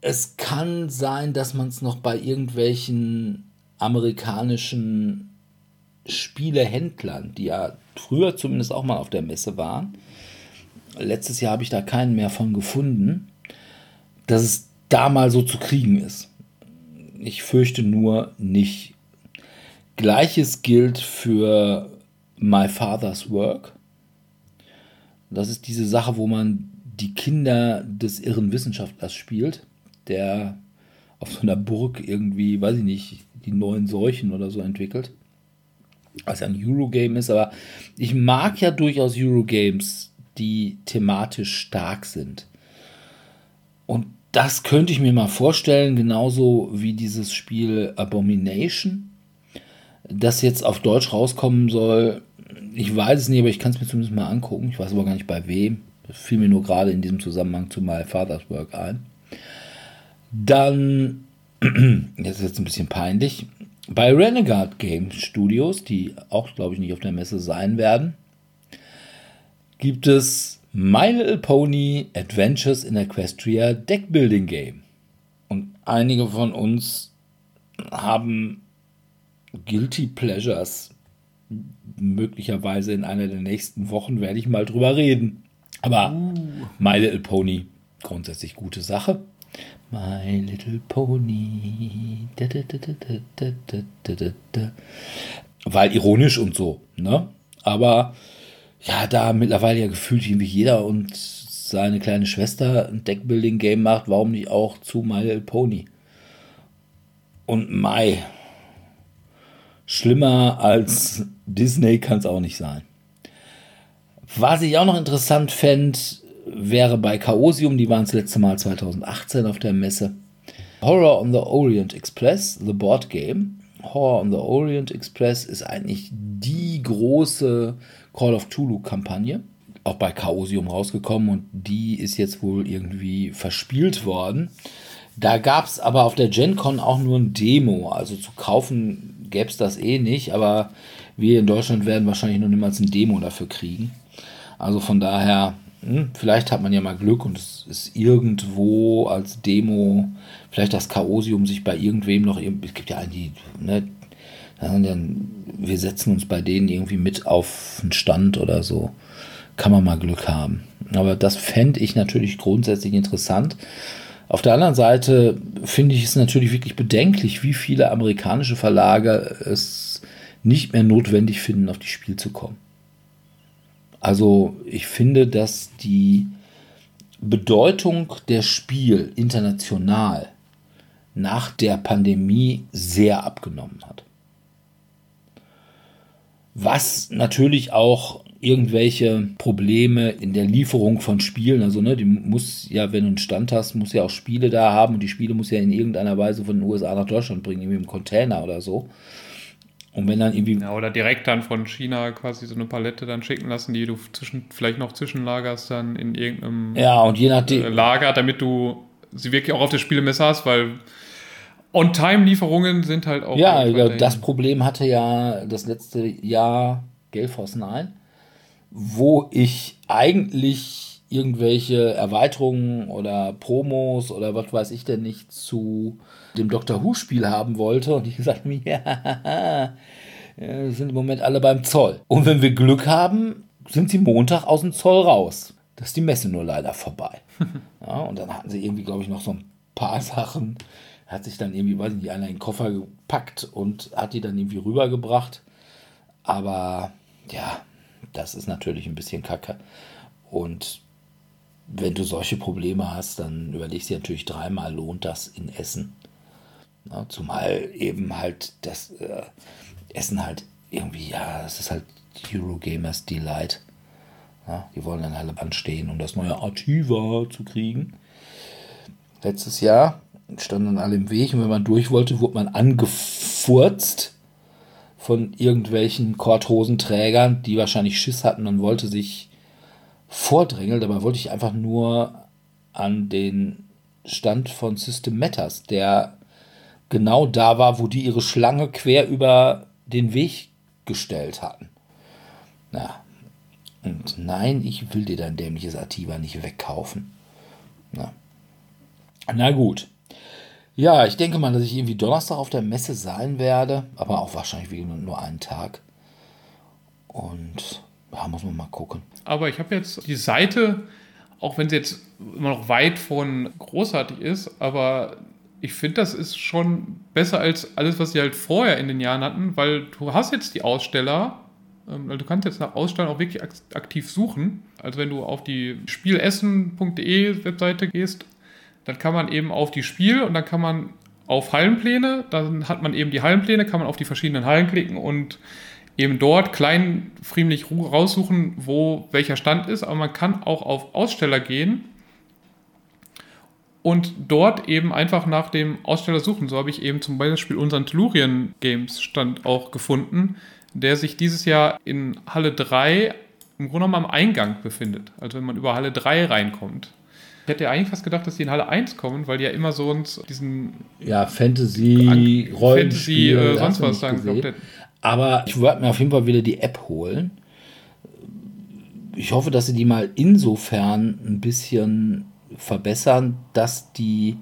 Es kann sein, dass man es noch bei irgendwelchen amerikanischen Spielehändlern, die ja früher zumindest auch mal auf der Messe waren, letztes Jahr habe ich da keinen mehr von gefunden, dass es da mal so zu kriegen ist. Ich fürchte nur nicht. Gleiches gilt für My Father's Work. Das ist diese Sache, wo man die Kinder des irren Wissenschaftlers spielt, der auf so einer Burg irgendwie, weiß ich nicht, die neuen Seuchen oder so entwickelt. Was ein Eurogame ist, aber ich mag ja durchaus Eurogames, die thematisch stark sind. Und das könnte ich mir mal vorstellen, genauso wie dieses Spiel Abomination, das jetzt auf Deutsch rauskommen soll. Ich weiß es nicht, aber ich kann es mir zumindest mal angucken. Ich weiß aber gar nicht bei wem. Das fiel mir nur gerade in diesem Zusammenhang zu My Father's Work ein. Dann, jetzt ist jetzt ein bisschen peinlich, bei Renegade Game Studios, die auch, glaube ich, nicht auf der Messe sein werden, gibt es My Little Pony Adventures in Equestria Deckbuilding Game. Und einige von uns haben Guilty Pleasures. Möglicherweise in einer der nächsten Wochen werde ich mal drüber reden. Aber uh. My Little Pony, grundsätzlich gute Sache. My Little Pony. Da, da, da, Weil ironisch und so, ne? Aber ja, da mittlerweile ja gefühlt irgendwie jeder und seine kleine Schwester ein Deckbuilding-Game macht, warum nicht auch zu My Little Pony? Und Mai Schlimmer als Disney kann es auch nicht sein. Was ich auch noch interessant fände, wäre bei Chaosium, die waren das letzte Mal 2018 auf der Messe. Horror on the Orient Express, The Board Game. Horror on the Orient Express ist eigentlich die große Call of Tulu-Kampagne. Auch bei Chaosium rausgekommen und die ist jetzt wohl irgendwie verspielt worden. Da gab es aber auf der GenCon auch nur ein Demo. Also zu kaufen gäbe es das eh nicht, aber wir in Deutschland werden wahrscheinlich noch niemals ein Demo dafür kriegen. Also von daher, hm, vielleicht hat man ja mal Glück und es ist irgendwo als Demo, vielleicht das Chaosium sich bei irgendwem noch, es gibt ja einen, die, ne, wir setzen uns bei denen irgendwie mit auf einen Stand oder so. Kann man mal Glück haben. Aber das fände ich natürlich grundsätzlich interessant. Auf der anderen Seite finde ich es natürlich wirklich bedenklich, wie viele amerikanische Verlage es nicht mehr notwendig finden, auf die Spiel zu kommen. Also ich finde, dass die Bedeutung der Spiel international nach der Pandemie sehr abgenommen hat. Was natürlich auch irgendwelche Probleme in der Lieferung von Spielen, also ne, die muss ja, wenn du einen Stand hast, muss ja auch Spiele da haben und die Spiele muss ja in irgendeiner Weise von den USA nach Deutschland bringen, irgendwie im Container oder so. Und wenn dann irgendwie. Ja, oder direkt dann von China quasi so eine Palette dann schicken lassen, die du zwischen, vielleicht noch zwischenlagerst dann in irgendeinem Ja, und je nachdem. äh, Lager, damit du sie wirklich auch auf der Spielemesse hast, weil On-Time-Lieferungen sind halt auch. Ja, das Problem hatte ja das letzte Jahr Force 9, wo ich eigentlich irgendwelche Erweiterungen oder Promos oder was weiß ich denn nicht zu dem Doctor Who-Spiel haben wollte. Und die gesagt haben, ja, wir sind im Moment alle beim Zoll. Und wenn wir Glück haben, sind sie Montag aus dem Zoll raus. Das ist die Messe nur leider vorbei. Ja, und dann hatten sie irgendwie, glaube ich, noch so ein paar Sachen. Hat sich dann irgendwie, weiß ich nicht, einer in den Koffer gepackt und hat die dann irgendwie rübergebracht. Aber ja, das ist natürlich ein bisschen kacke. Und wenn du solche Probleme hast, dann überlegst du dir natürlich dreimal, lohnt das in Essen. Ja, zumal eben halt das äh, Essen halt irgendwie, ja, es ist halt Eurogamers Delight. Ja, die wollen dann alle anstehen, um das neue Artiva zu kriegen. Letztes Jahr standen dann alle im Weg und wenn man durch wollte, wurde man angefurzt von irgendwelchen Korthosenträgern, die wahrscheinlich Schiss hatten und wollte sich vordrängeln. Dabei wollte ich einfach nur an den Stand von System Matters, der genau da war, wo die ihre Schlange quer über den Weg gestellt hatten. Na, und nein, ich will dir dein dämliches Ativa nicht wegkaufen. Na, na gut. Ja, ich denke mal, dass ich irgendwie Donnerstag auf der Messe sein werde, aber auch wahrscheinlich wie nur einen Tag. Und ja, muss man mal gucken. Aber ich habe jetzt die Seite, auch wenn sie jetzt immer noch weit von großartig ist, aber ich finde, das ist schon besser als alles, was sie halt vorher in den Jahren hatten, weil du hast jetzt die Aussteller, ähm, du kannst jetzt nach Ausstellern auch wirklich aktiv suchen. Also wenn du auf die spielessen.de Webseite gehst, dann kann man eben auf die Spiel und dann kann man auf Hallenpläne, dann hat man eben die Hallenpläne, kann man auf die verschiedenen Hallen klicken und eben dort kleinfriemlich raussuchen, wo welcher Stand ist, aber man kann auch auf Aussteller gehen und dort eben einfach nach dem Aussteller suchen. So habe ich eben zum Beispiel unseren Tellurien Games Stand auch gefunden, der sich dieses Jahr in Halle 3 im Grunde genommen am Eingang befindet. Also wenn man über Halle 3 reinkommt. Ich hätte ja eigentlich fast gedacht, dass die in Halle 1 kommen, weil die ja immer so uns diesen ja, Fantasy, Fantasy, äh, sonst was sagen. Aber ich werde mir auf jeden Fall wieder die App holen. Ich hoffe, dass sie die mal insofern ein bisschen verbessern, dass die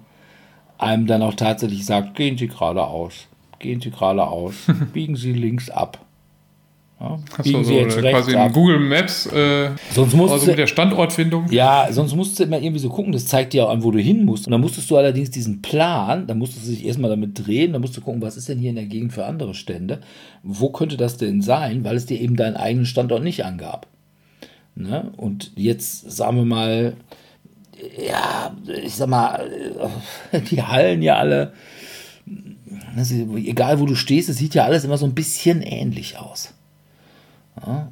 einem dann auch tatsächlich sagt, gehen Sie geradeaus, gehen Sie geradeaus, biegen Sie links ab. Ja, so, Sie jetzt rechts quasi in Google Maps, äh, sonst musst also mit der Standortfindung. Ja, sonst musst du immer irgendwie so gucken, das zeigt dir auch an, wo du hin musst. Und dann musstest du allerdings diesen Plan, dann musstest du dich erstmal damit drehen, dann musst du gucken, was ist denn hier in der Gegend für andere Stände? Wo könnte das denn sein, weil es dir eben deinen eigenen Standort nicht angab. Ne? Und jetzt sagen wir mal, ja, ich sag mal, die Hallen ja alle, egal wo du stehst, es sieht ja alles immer so ein bisschen ähnlich aus.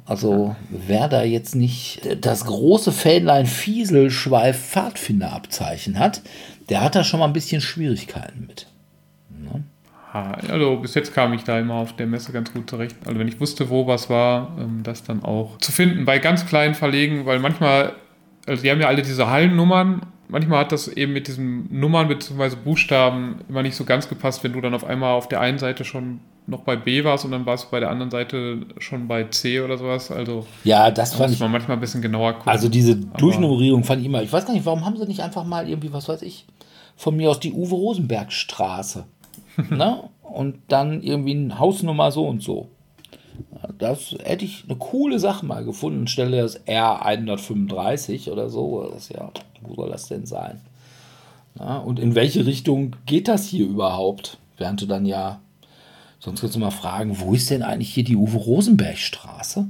Also wer da jetzt nicht das große Fähnlein Fieselschweif Pfadfinderabzeichen hat, der hat da schon mal ein bisschen Schwierigkeiten mit. Ja. Also bis jetzt kam ich da immer auf der Messe ganz gut zurecht. Also wenn ich wusste, wo was war, ähm, das dann auch zu finden. Bei ganz kleinen Verlegen, weil manchmal also die haben ja alle diese Hallennummern. Manchmal hat das eben mit diesen Nummern bzw. Buchstaben immer nicht so ganz gepasst, wenn du dann auf einmal auf der einen Seite schon noch bei B warst und dann warst du bei der anderen Seite schon bei C oder sowas. Also ja, das fand ich man manchmal ein bisschen genauer gucken. Also diese Durchnummerierung fand ich immer. Ich weiß gar nicht, warum haben sie nicht einfach mal irgendwie, was weiß ich, von mir aus die Uwe Rosenberg Straße, ne? Und dann irgendwie eine Hausnummer so und so. Das hätte ich eine coole Sache mal gefunden. Stelle das R135 oder so. Das ja, wo soll das denn sein? Ja, und in welche Richtung geht das hier überhaupt? Während du dann ja, sonst kannst du mal fragen, wo ist denn eigentlich hier die Uwe Rosenberg Straße?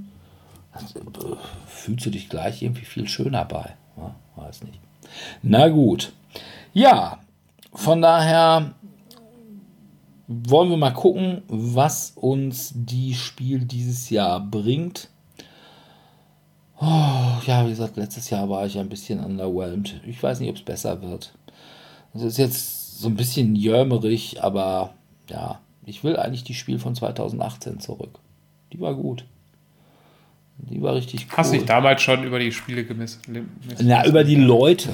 Also, äh, fühlst du dich gleich irgendwie viel schöner bei? Ja, weiß nicht. Na gut. Ja, von daher wollen wir mal gucken, was uns die Spiel dieses Jahr bringt. Oh, ja, wie gesagt, letztes Jahr war ich ein bisschen underwhelmed. Ich weiß nicht, ob es besser wird. Es ist jetzt so ein bisschen jörmerig, aber ja, ich will eigentlich die Spiel von 2018 zurück. Die war gut. Die war richtig cool. Hast du dich damals schon über die Spiele gemessen? Na, über die Leute.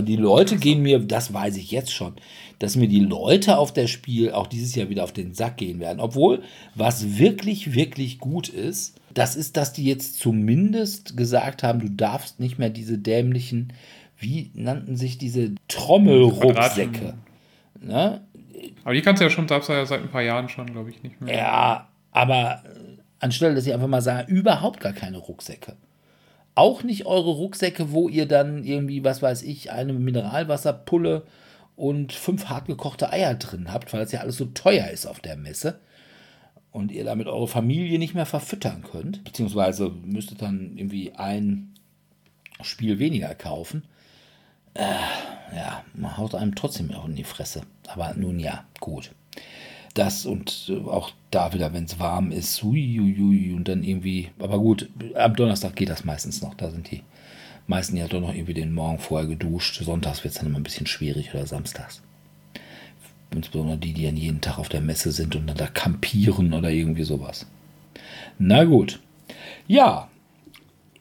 Die Leute gehen mir, das weiß ich jetzt schon, dass mir die Leute auf der Spiel auch dieses Jahr wieder auf den Sack gehen werden. Obwohl, was wirklich, wirklich gut ist, das ist, dass die jetzt zumindest gesagt haben, du darfst nicht mehr diese dämlichen, wie nannten sich diese Trommelrucksäcke. Ne? Aber die kannst du ja schon, darfst du ja seit ein paar Jahren schon, glaube ich, nicht mehr. Ja, aber anstelle, dass ich einfach mal sage, überhaupt gar keine Rucksäcke. Auch nicht eure Rucksäcke, wo ihr dann irgendwie, was weiß ich, eine Mineralwasserpulle und fünf hartgekochte Eier drin habt, weil das ja alles so teuer ist auf der Messe und ihr damit eure Familie nicht mehr verfüttern könnt, beziehungsweise müsstet dann irgendwie ein Spiel weniger kaufen. Äh, ja, man haut einem trotzdem auch in die Fresse. Aber nun ja, gut. Das und auch da wieder, wenn es warm ist, uiuiui, und dann irgendwie, aber gut, am Donnerstag geht das meistens noch. Da sind die meisten ja doch noch irgendwie den Morgen vorher geduscht. Sonntags wird es dann immer ein bisschen schwierig oder samstags. Insbesondere die, die dann jeden Tag auf der Messe sind und dann da kampieren oder irgendwie sowas. Na gut. Ja,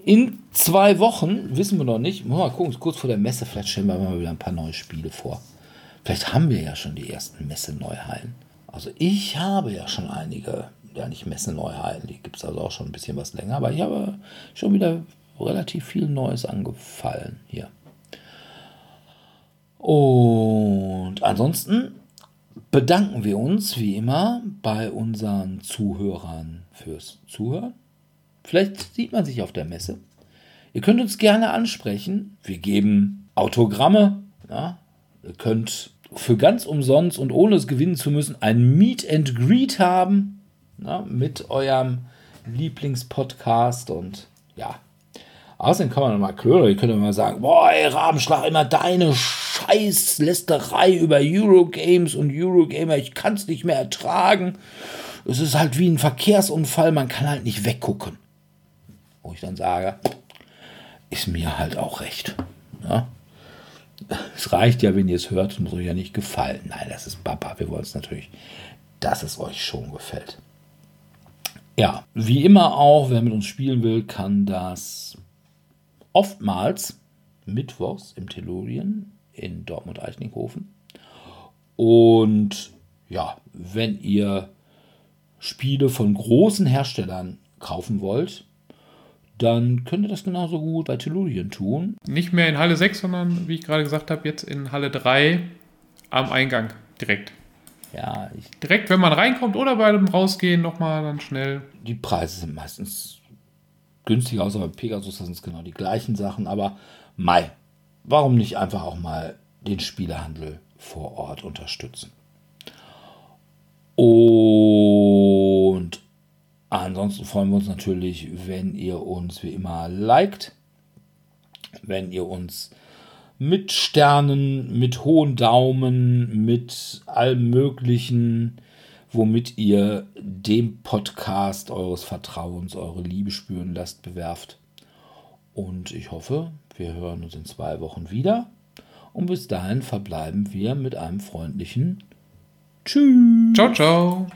in zwei Wochen, wissen wir noch nicht, mal gucken, kurz vor der Messe, vielleicht stellen wir mal wieder ein paar neue Spiele vor. Vielleicht haben wir ja schon die ersten Messe-Neuheiten. Also ich habe ja schon einige, ja nicht Messe-Neuheiten, die gibt es also auch schon ein bisschen was länger, aber ich habe schon wieder relativ viel Neues angefallen hier. Und ansonsten bedanken wir uns wie immer bei unseren Zuhörern fürs Zuhören. Vielleicht sieht man sich auf der Messe. Ihr könnt uns gerne ansprechen. Wir geben Autogramme. Ja? Ihr könnt für ganz umsonst und ohne es gewinnen zu müssen ein Meet and Greet haben ja, mit eurem Lieblingspodcast und ja. Außerdem kann man mal klören, ihr könnt mal sagen, boah, Rabenschlag, immer deine Scheißlästerei über Eurogames und Eurogamer, ich kann es nicht mehr ertragen. Es ist halt wie ein Verkehrsunfall, man kann halt nicht weggucken. Wo ich dann sage, ist mir halt auch recht. Ja? Es reicht ja, wenn ihr es hört, muss euch ja nicht gefallen. Nein, das ist Papa. Wir wollen es natürlich, dass es euch schon gefällt. Ja, wie immer auch, wer mit uns spielen will, kann das oftmals mittwochs im Tellurien in Dortmund-Eichlinghofen. Und ja, wenn ihr Spiele von großen Herstellern kaufen wollt, dann könnt ihr das genauso gut bei Tellurien tun. Nicht mehr in Halle 6, sondern wie ich gerade gesagt habe, jetzt in Halle 3 am Eingang direkt. Ja, Direkt, wenn man reinkommt oder bei dem Rausgehen nochmal dann schnell. die Preise sind meistens günstiger, außer bei Pegasus, das sind genau die gleichen Sachen. Aber Mai, warum nicht einfach auch mal den Spielehandel vor Ort unterstützen? Und ansonsten freuen wir uns natürlich, wenn ihr uns wie immer liked, wenn ihr uns mit Sternen, mit hohen Daumen, mit allem Möglichen, womit ihr dem Podcast eures Vertrauens eure Liebe spüren lasst, bewerft. Und ich hoffe, wir hören uns in zwei Wochen wieder. Und bis dahin verbleiben wir mit einem freundlichen Tschüss. Ciao, ciao.